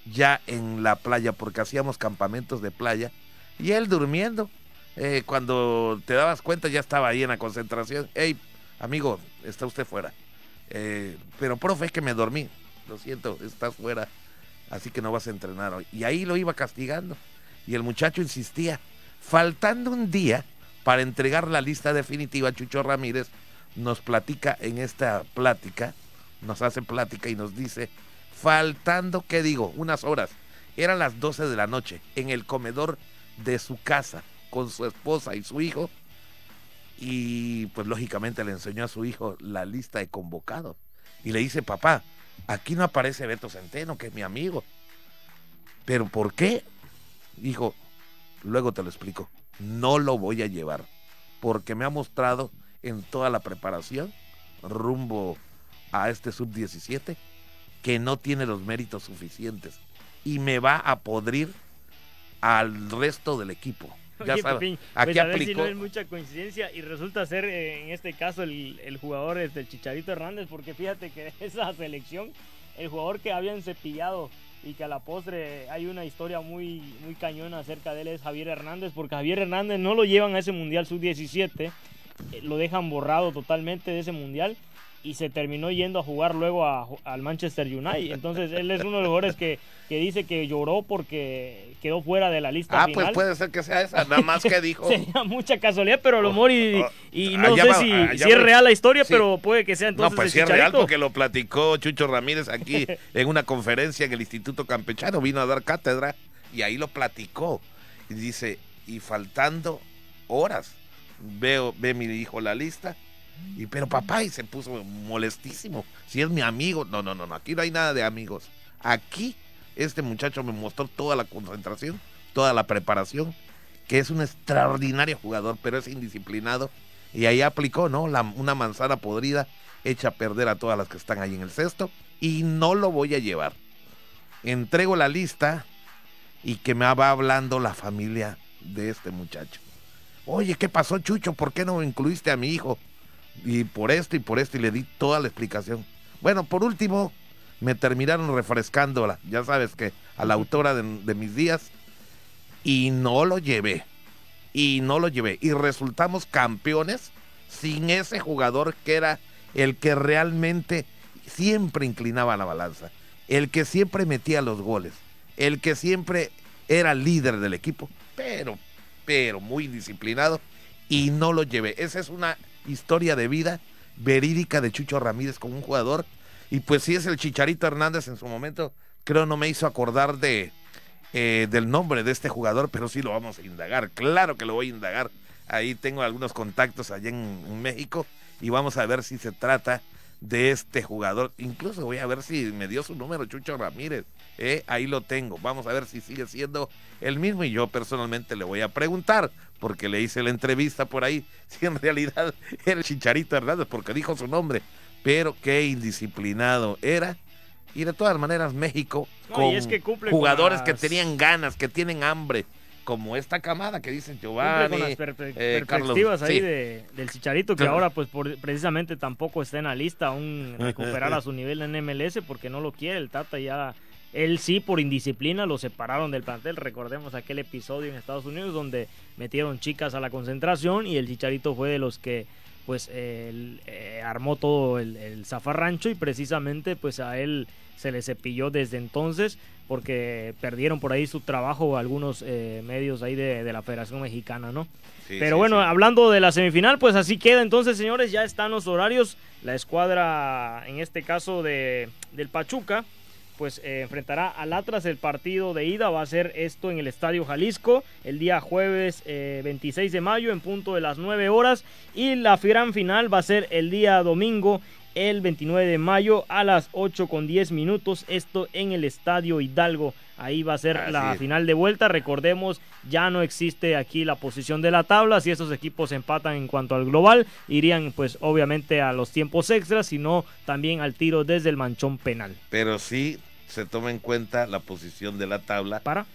ya en la playa, porque hacíamos campamentos de playa Y él durmiendo. Eh, cuando te dabas cuenta ya estaba ahí en la concentración. Hey, amigo, está usted fuera. Eh, pero profe, es que me dormí. Lo siento, estás fuera. Así que no vas a entrenar hoy. Y ahí lo iba castigando. Y el muchacho insistía. Faltando un día para entregar la lista definitiva, Chucho Ramírez nos platica en esta plática, nos hace plática y nos dice, faltando, ¿qué digo? Unas horas. Eran las 12 de la noche en el comedor de su casa con su esposa y su hijo. Y pues lógicamente le enseñó a su hijo la lista de convocados. Y le dice, papá, aquí no aparece Beto Centeno, que es mi amigo. ¿Pero por qué? Hijo, luego te lo explico. No lo voy a llevar. Porque me ha mostrado en toda la preparación rumbo a este sub-17 que no tiene los méritos suficientes y me va a podrir al resto del equipo. *laughs* Ya Oye, sabes, Pepín, aquí pues a ver si aplicó. no es mucha coincidencia y resulta ser eh, en este caso el, el jugador este, el Chicharito Hernández, porque fíjate que *laughs* esa selección, el jugador que habían cepillado y que a la postre hay una historia muy, muy cañona acerca de él es Javier Hernández, porque Javier Hernández no lo llevan a ese Mundial Sub-17, eh, lo dejan borrado totalmente de ese Mundial y se terminó yendo a jugar luego a- al Manchester United. Entonces él es uno de los jugadores que, que dice que lloró porque quedó fuera de la lista Ah, final. pues puede ser que sea esa, nada más que dijo. *laughs* Sería mucha casualidad, pero a lo y, Oh, y oh, no allá sé va- si, allá si es real la historia, Sí. pero puede que sea entonces no, pues sí es real porque lo platicó Chucho Ramírez aquí *laughs* en una conferencia en el Instituto Campechano, vino a dar cátedra y ahí lo platicó. Y dice, y faltando horas, veo, ve mi hijo la lista, y pero papá, y se puso molestísimo. Si es mi amigo, no, no, no, no, aquí no hay nada de amigos. Aquí este muchacho me mostró toda la concentración, toda la preparación, que es un extraordinario jugador, pero es indisciplinado. Y ahí aplicó, ¿no? Una manzana podrida echa a perder a todas las que están ahí en el cesto y no lo voy a llevar. Entrego la lista y que me va hablando la familia de este muchacho. Oye, ¿qué pasó, Chucho? ¿Por qué no incluiste a mi hijo? Y por esto y por esto y le di toda la explicación. Bueno, por último, me terminaron refrescándola, ya sabes que a la autora de, de mis días, y no lo llevé. Y no lo llevé. Y resultamos campeones sin ese jugador que era el que realmente siempre inclinaba la balanza, el que siempre metía los goles, el que siempre era líder del equipo, pero, pero muy disciplinado y no lo llevé. Esa es una historia de vida verídica de Chucho Ramírez como un jugador. Y pues sí es el Chicharito Hernández en su momento, creo no me hizo acordar de eh, del nombre de este jugador, pero sí lo vamos a indagar, claro que lo voy a indagar. Ahí tengo algunos contactos allá en México y vamos a ver si se trata de este jugador. Incluso voy a ver si me dio su número Chucho Ramírez. ¿eh? Ahí lo tengo. Vamos a ver si sigue siendo el mismo y yo personalmente le voy a preguntar porque le hice la entrevista por ahí *laughs* si en realidad era el Chicharito Hernández porque dijo su nombre. Pero qué indisciplinado era. Y de todas maneras México No, con y es que cumple con jugadores que tenían ganas, que tienen hambre, como esta camada que dicen Giovanni, con las perpe- eh, Carlos, perspectivas ahí sí. de- del Chicharito, que Claro. ahora pues por- precisamente tampoco está en la lista aún recuperar a *laughs* su nivel en MLS porque no lo quiere, el Tata ya, él sí por indisciplina lo separaron del plantel, recordemos aquel episodio en Estados Unidos donde metieron chicas a la concentración y el Chicharito fue de los que pues él, eh, armó todo el, el zafarrancho y precisamente pues a él se le cepilló desde entonces porque perdieron por ahí su trabajo algunos eh, medios ahí de, de la Federación Mexicana, ¿no? Sí, Pero sí, bueno, sí. hablando de la semifinal, pues así queda entonces, señores, ya están los horarios. La escuadra, en este caso de, del Pachuca, pues eh, enfrentará al Atlas el partido de ida. Va a ser esto en el Estadio Jalisco el día jueves eh, 26 de mayo en punto de las 9 horas. Y la gran final va a ser el día domingo el 29 de mayo a las 8 con 10 minutos. Esto en el Estadio Hidalgo. Ahí va a ser Así la es. final de vuelta. Recordemos, ya no existe aquí la posición de la tabla. Si estos equipos empatan en cuanto al global, irían pues obviamente a los tiempos extras, sino también al tiro desde el manchón penal. Pero sí se toma en cuenta la posición de la tabla Para.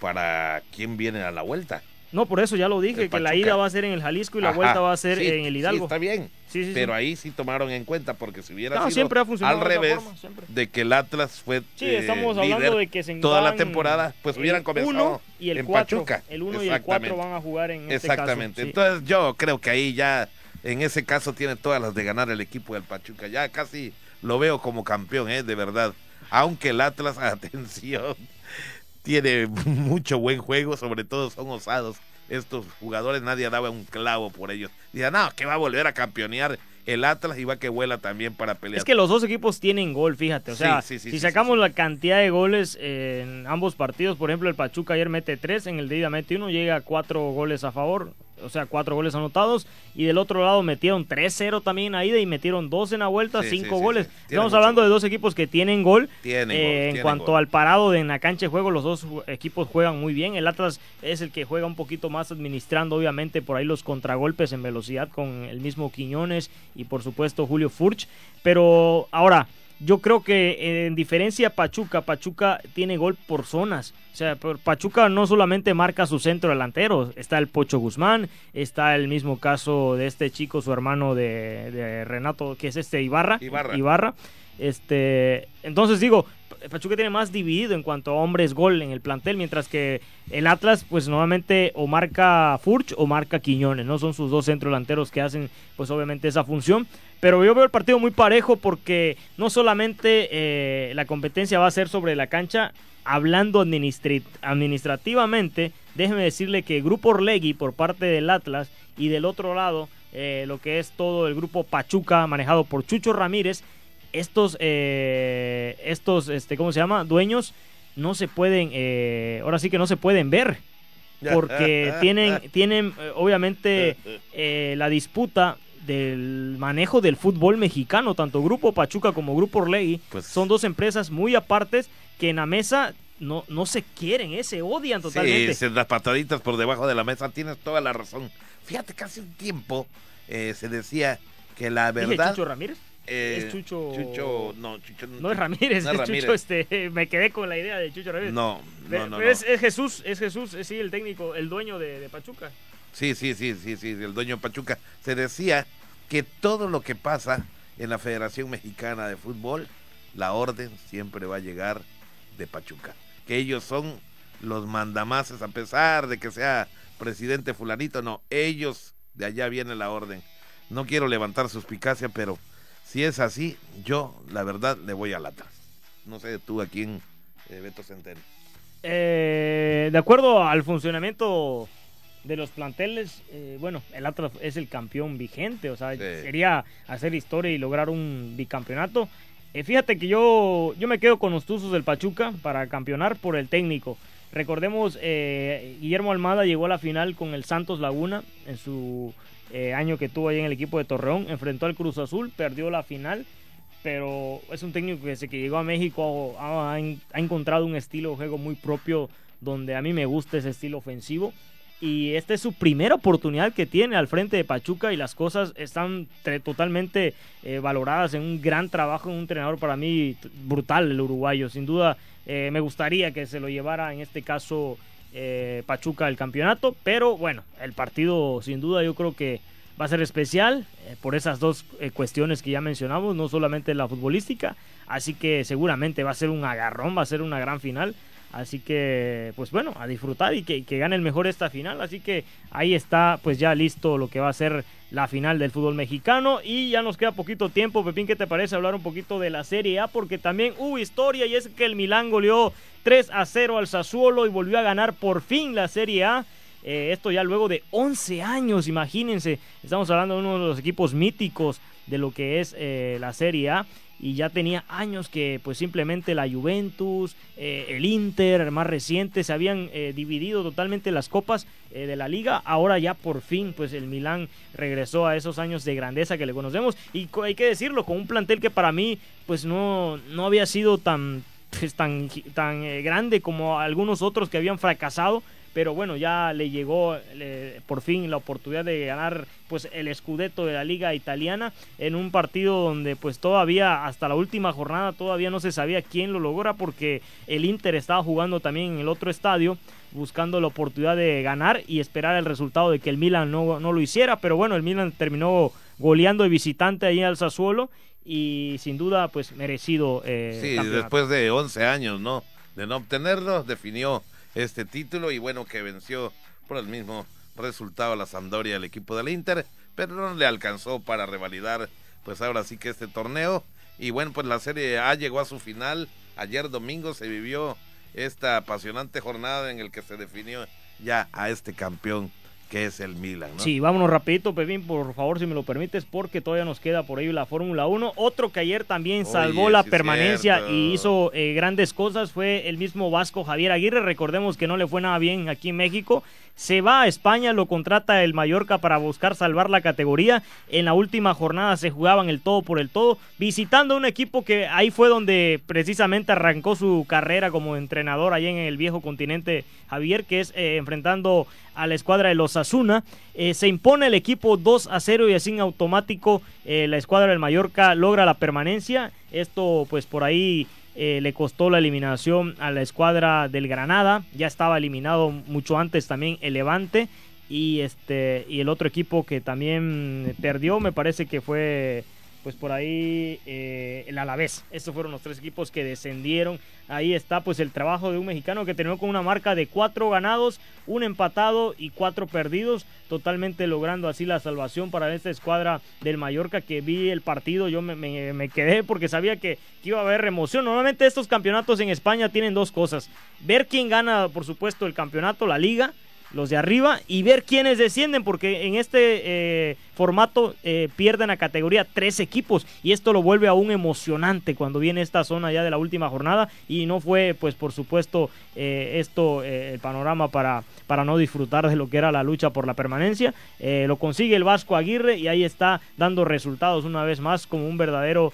para quién viene a la vuelta. No, por eso ya lo dije, que la ida va a ser en el Jalisco y la vuelta va a ser en el Hidalgo. Sí, está bien. Sí, pero ahí sí tomaron en cuenta, porque si hubiera sido siempre ha al revés de que el Atlas fue sí, estamos hablando de que se toda la temporada, pues hubieran comenzado y el en Pachuca. El 1 y el 4 van a jugar en este Exactamente. Entonces yo creo que ahí ya, en ese caso, tiene todas las de ganar el equipo del Pachuca. Ya casi lo veo como campeón, ¿eh? de verdad. Aunque el Atlas, *laughs* atención, tiene *laughs* mucho buen juego, sobre todo son osados estos jugadores, nadie daba un clavo por ellos. Dice, no, que va a volver a campeonear el Atlas y va que vuela también para pelear. Es que los dos equipos tienen gol, fíjate. O sea, si sacamos la cantidad de goles en ambos partidos, por ejemplo, el Pachuca ayer mete tres, en el de ida mete uno, llega a cuatro goles a favor o sea, cuatro goles anotados. Y del otro lado metieron 3-0 también a ida y metieron dos en la vuelta, cinco goles. Estamos hablando de dos equipos que tienen gol. Eh, en cuanto al parado de en la cancha de juego, los dos equipos juegan muy bien. El Atlas es el que juega un poquito más administrando, obviamente, por ahí los contragolpes en velocidad con el mismo Quiñones y por supuesto Julio Furch. Pero ahora yo creo que en diferencia Pachuca, Pachuca tiene gol por zonas. O sea, Pachuca no solamente marca su centro delantero, está el Pocho Guzmán, está el mismo caso de este chico, su hermano de, Renato, que es este Ibarra. Ibarra. Ibarra. Este, entonces digo, Pachuca tiene más dividido en cuanto a hombres gol en el plantel, mientras que el Atlas, pues nuevamente o marca Furch o marca Quiñones, ¿no? Son sus dos centrodelanteros que hacen, pues obviamente esa función. Pero yo veo el partido muy parejo porque no solamente eh, la competencia va a ser sobre la cancha, hablando administrativamente, déjeme decirle que Grupo Orlegui por parte del Atlas y del otro lado, eh, lo que es todo el grupo Pachuca manejado por Chucho Ramírez, estos, eh, estos, este, ¿cómo se llama? Dueños no se pueden, eh, ahora sí que no se pueden ver. Porque *laughs* tienen, tienen eh, obviamente *laughs* la disputa del manejo del fútbol mexicano, tanto Grupo Pachuca como Grupo Orlegui, pues, son dos empresas muy apartes que en la mesa no, no se quieren, se odian totalmente. Sí, las pataditas por debajo de la mesa, tienes toda la razón. Fíjate que hace un tiempo se decía que la verdad... Chucho Ramírez? Es eh, Chucho. Chucho, no, Chucho no, es Ramírez, es, Chucho, este, me quedé con la idea de Chucho Ramírez. No, no, no. Es, es, Jesús, es Jesús, es, sí, el técnico, el dueño de, Pachuca. Sí, sí, sí, sí, sí, el dueño de Pachuca. Se decía que todo lo que pasa en la Federación Mexicana de Fútbol, la orden siempre va a llegar de Pachuca. Que ellos son los mandamases, a pesar de que sea presidente fulanito, no, ellos de allá viene la orden. No quiero levantar suspicacia, pero si es así, yo la verdad le voy al Atlas. No sé tú aquí en eh, Beto Centeno. Eh, de acuerdo al funcionamiento de los planteles, eh, bueno, el Atlas es el campeón vigente, o sea, sería hacer historia y lograr un bicampeonato. fíjate que yo, yo me quedo con los Tuzos del Pachuca para campeonar por el técnico. Recordemos, Guillermo Almada llegó a la final con el Santos Laguna en su eh, año que tuvo ahí en el equipo de Torreón, enfrentó al Cruz Azul, perdió la final, pero es un técnico que desde que llegó a México ha, encontrado un estilo de juego muy propio donde a mí me gusta ese estilo ofensivo. Y esta es su primera oportunidad que tiene al frente de Pachuca y las cosas están totalmente eh, valoradas en un gran trabajo de un entrenador para mí brutal, el uruguayo. Sin duda eh, me gustaría que se lo llevara en este caso eh, Pachuca el campeonato, pero bueno, el partido sin duda yo creo que va a ser especial eh, por esas dos eh, cuestiones que ya mencionamos, no solamente la futbolística, así que seguramente va a ser un agarrón, va a ser una gran final. Así que, pues bueno, a disfrutar y que, gane el mejor esta final. Así que ahí está, pues ya listo lo que va a ser la final del fútbol mexicano. Y ya nos queda poquito tiempo. Pepín, ¿qué te parece hablar un poquito de la Serie A? Porque también hubo historia y es que el Milán goleó 3 a 0 al Sassuolo y volvió a ganar por fin la Serie A. Eh, esto ya luego de 11 años, imagínense. Estamos hablando de uno de los equipos míticos de lo que es eh, la Serie A y ya tenía años que pues simplemente la Juventus, eh, el Inter, más reciente, se habían eh, dividido totalmente las copas eh, de la liga. Ahora ya por fin pues el Milán regresó a esos años de grandeza que le conocemos y hay que decirlo, con un plantel que para mí pues no, no había sido tan, pues, tan, tan grande como algunos otros que habían fracasado pero bueno, ya le llegó por fin la oportunidad de ganar pues el escudeto de la liga italiana en un partido donde pues todavía hasta la última jornada todavía no se sabía quién lo logra porque el Inter estaba jugando también en el otro estadio buscando la oportunidad de ganar y esperar el resultado de que el Milan no, no lo hiciera, pero bueno, el Milan terminó goleando de visitante ahí al Sassuolo y sin duda pues merecido. Eh, sí, después de 11 años, ¿no? De no obtenerlo, definió este título y bueno que venció por el mismo resultado la Sampdoria el equipo del Inter, pero no le alcanzó para revalidar pues ahora sí que este torneo. Y bueno pues la Serie A llegó a su final, ayer domingo se vivió esta apasionante jornada en el que se definió ya a este campeón que es el Milan. ¿no? Sí, vámonos rapidito, Pepín, por favor, si me lo permites, porque todavía nos queda por ahí la Fórmula 1. Otro que ayer también salvó la permanencia y hizo eh, grandes cosas fue el mismo Vasco Javier Aguirre. Recordemos que no le fue nada bien aquí en México se va a España, lo contrata el Mallorca para buscar salvar la categoría. En la última jornada se jugaban el todo por el todo, visitando un equipo que ahí fue donde precisamente arrancó su carrera como entrenador allá en el viejo continente Javier, que es eh, enfrentando a la escuadra de los Asuna. Eh, se impone el equipo 2 a 0 y así en automático eh, la escuadra del Mallorca logra la permanencia. Esto pues por ahí eh, le costó la eliminación a la escuadra del Granada. Ya estaba eliminado mucho antes también el Levante. Y, este, y el otro equipo que también perdió, me parece que fue pues por ahí eh, el Alavés. Estos fueron los tres equipos que descendieron. Ahí está pues el trabajo de un mexicano que terminó con una marca de cuatro ganados, un empatado y cuatro perdidos, totalmente logrando así la salvación para esta escuadra del Mallorca que vi el partido, yo me, quedé porque sabía que, que, iba a haber emoción. Normalmente estos campeonatos en España tienen dos cosas, ver quién gana por supuesto el campeonato, la liga, los de arriba y ver quiénes descienden, porque en este eh, formato eh, pierden a categoría tres equipos y esto lo vuelve aún emocionante cuando viene esta zona ya de la última jornada y no fue, pues por supuesto, eh, esto el panorama para, para no disfrutar de lo que era la lucha por la permanencia. lo consigue el Vasco Aguirre y ahí está dando resultados una vez más como un verdadero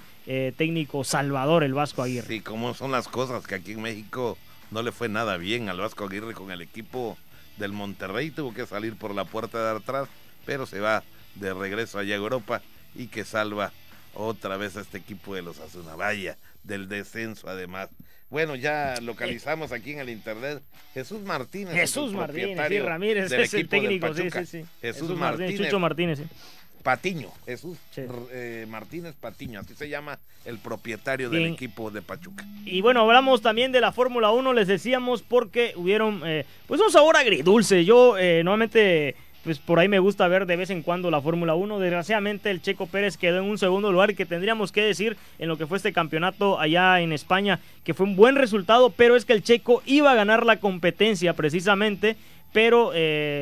técnico salvador el Vasco Aguirre. Sí, como son las cosas que aquí en México no le fue nada bien al Vasco Aguirre con el equipo del Monterrey, tuvo que salir por la puerta de atrás, pero se va de regreso allá a Europa y que salva otra vez a este equipo de los Azunavaya, del descenso además. Bueno, ya localizamos aquí en el internet Jesús Martínez. Jesús Martínez, sí, Ramírez es el técnico, sí, sí, sí. Jesús, Martínez, Chucho Martínez, sí. Patiño, Jesús eh, Martínez Patiño, así se llama el propietario del equipo de Pachuca. Y bueno, hablamos también de la Fórmula 1, les decíamos, porque hubieron eh, pues un sabor agridulce. Yo eh, nuevamente, pues por ahí me gusta ver de vez en cuando la Fórmula 1. Desgraciadamente el Checo Pérez quedó en un segundo lugar que tendríamos que decir en lo que fue este campeonato allá en España, que fue un buen resultado, pero es que el Checo iba a ganar la competencia precisamente, pero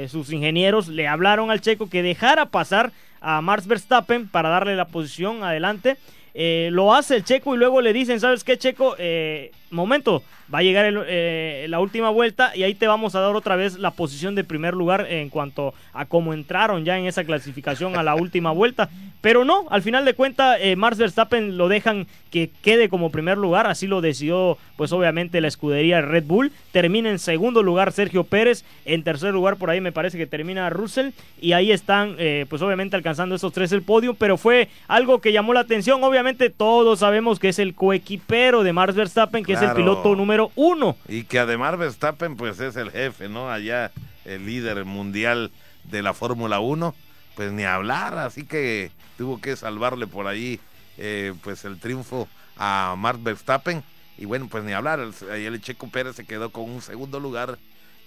sus ingenieros le hablaron al Checo que dejara pasar a Max Verstappen para darle la posición adelante. Eh, lo hace el Checo y luego le dicen, ¿sabes qué, Checo? Eh, momento, va a llegar eh, la última vuelta y ahí te vamos a dar otra vez la posición de primer lugar en cuanto a cómo entraron ya en esa clasificación a la última vuelta. Pero no, al final de cuentas, eh, Max Verstappen lo dejan que quede como primer lugar, así lo decidió pues obviamente la escudería Red Bull. Termina en segundo lugar Sergio Pérez, en tercer lugar por ahí me parece que termina Russell y ahí están pues obviamente alcanzando esos tres el podio, pero fue algo que llamó la atención. Obviamente todos sabemos que es el coequipero de Max Verstappen, que es el piloto número uno. Y que además Verstappen pues es el jefe, ¿no? Allá el líder mundial de la Fórmula 1, pues ni hablar, así que tuvo que salvarle por ahí eh, pues el triunfo a Max Verstappen. Y bueno, pues ni hablar, ahí el Checo Pérez se quedó con un segundo lugar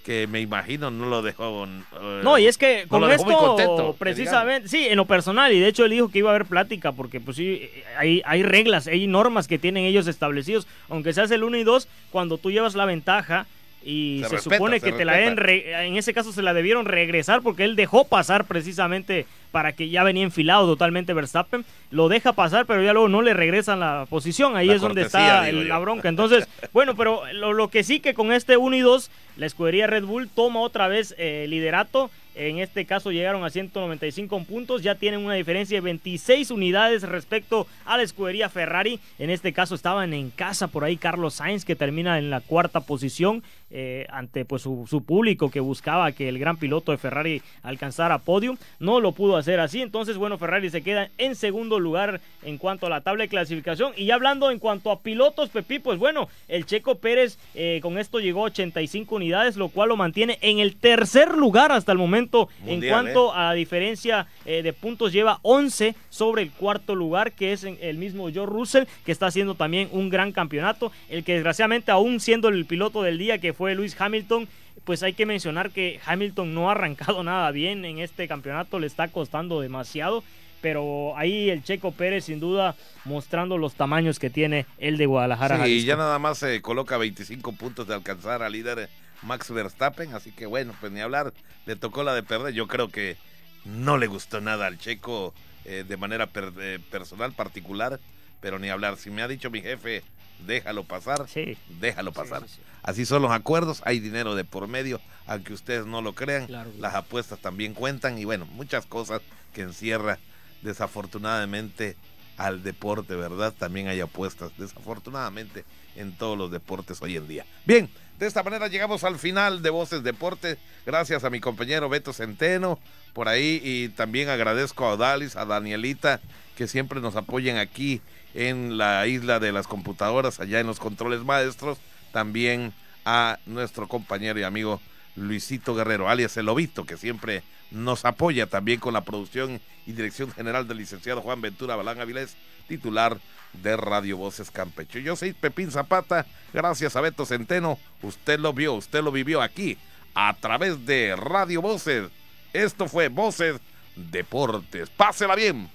que me imagino no lo dejó. Eh, no, y es que con esto, precisamente, sí, en lo personal, y de hecho él dijo que iba a haber plática, porque pues sí, hay, hay reglas, hay normas que tienen ellos establecidos, aunque seas el 1 y 2, cuando tú llevas la ventaja y se, supone que te la den, en ese caso se la debieron regresar porque él dejó pasar precisamente para que ya venía enfilado totalmente Verstappen, lo deja pasar, pero ya luego no le regresan la posición, ahí es donde está la bronca. Entonces, *laughs* bueno, pero lo, que sí que con este 1 y 2, la escudería Red Bull toma otra vez eh, liderato. En este caso llegaron a 195 puntos, ya tienen una diferencia de 26 unidades respecto a la escudería Ferrari. En este caso estaban en casa por ahí Carlos Sainz que termina en la cuarta posición eh, ante pues su, público que buscaba que el gran piloto de Ferrari alcanzara podium. No lo pudo hacer así, entonces bueno, Ferrari se queda en segundo lugar en cuanto a la tabla de clasificación. Y ya hablando en cuanto a pilotos, Pepi, pues bueno, el Checo Pérez eh, con esto llegó a 85 unidades, lo cual lo mantiene en el tercer lugar hasta el momento en cuanto ¿eh? a diferencia de puntos. Lleva 11 sobre el cuarto lugar, que es el mismo Joe Russell, que está haciendo también un gran campeonato. El que desgraciadamente, aún siendo el piloto del día, que fue Luis Hamilton, pues hay que mencionar que Hamilton no ha arrancado *laughs* nada bien en este campeonato, le está costando demasiado. Pero ahí el Checo Pérez, sin duda, mostrando los tamaños que tiene el de Guadalajara. y ya nada más se coloca 25 puntos de alcanzar al líder Max Verstappen. Así que bueno, pues ni hablar, le tocó la de perder. Yo creo que no le gustó nada al Checo eh, de manera eh, personal, particular. Pero ni hablar. Si me ha dicho mi jefe, déjalo pasar, sí. déjalo pasar. Así son los acuerdos, hay dinero de por medio, aunque ustedes no lo crean, las apuestas también cuentan y bueno, muchas cosas que encierra desafortunadamente al deporte, ¿verdad? También hay apuestas, desafortunadamente, en todos los deportes hoy en día. Bien, de esta manera llegamos al final de Voces Deporte. Gracias a mi compañero Beto Centeno por ahí y también agradezco a Odalis, a Danielita, que siempre nos apoyan aquí en la isla de las computadoras, allá en los controles maestros, también a nuestro compañero y amigo Luisito Guerrero, alias El Lobito, que siempre nos apoya también con la producción y dirección general del licenciado Juan Ventura Balán Avilés, titular de Radio Voces Campecho. Yo soy Pepín Zapata, gracias a Beto Centeno, usted lo vio, usted lo vivió aquí, a través de Radio Voces. Esto fue Voces Deportes. Pásela bien.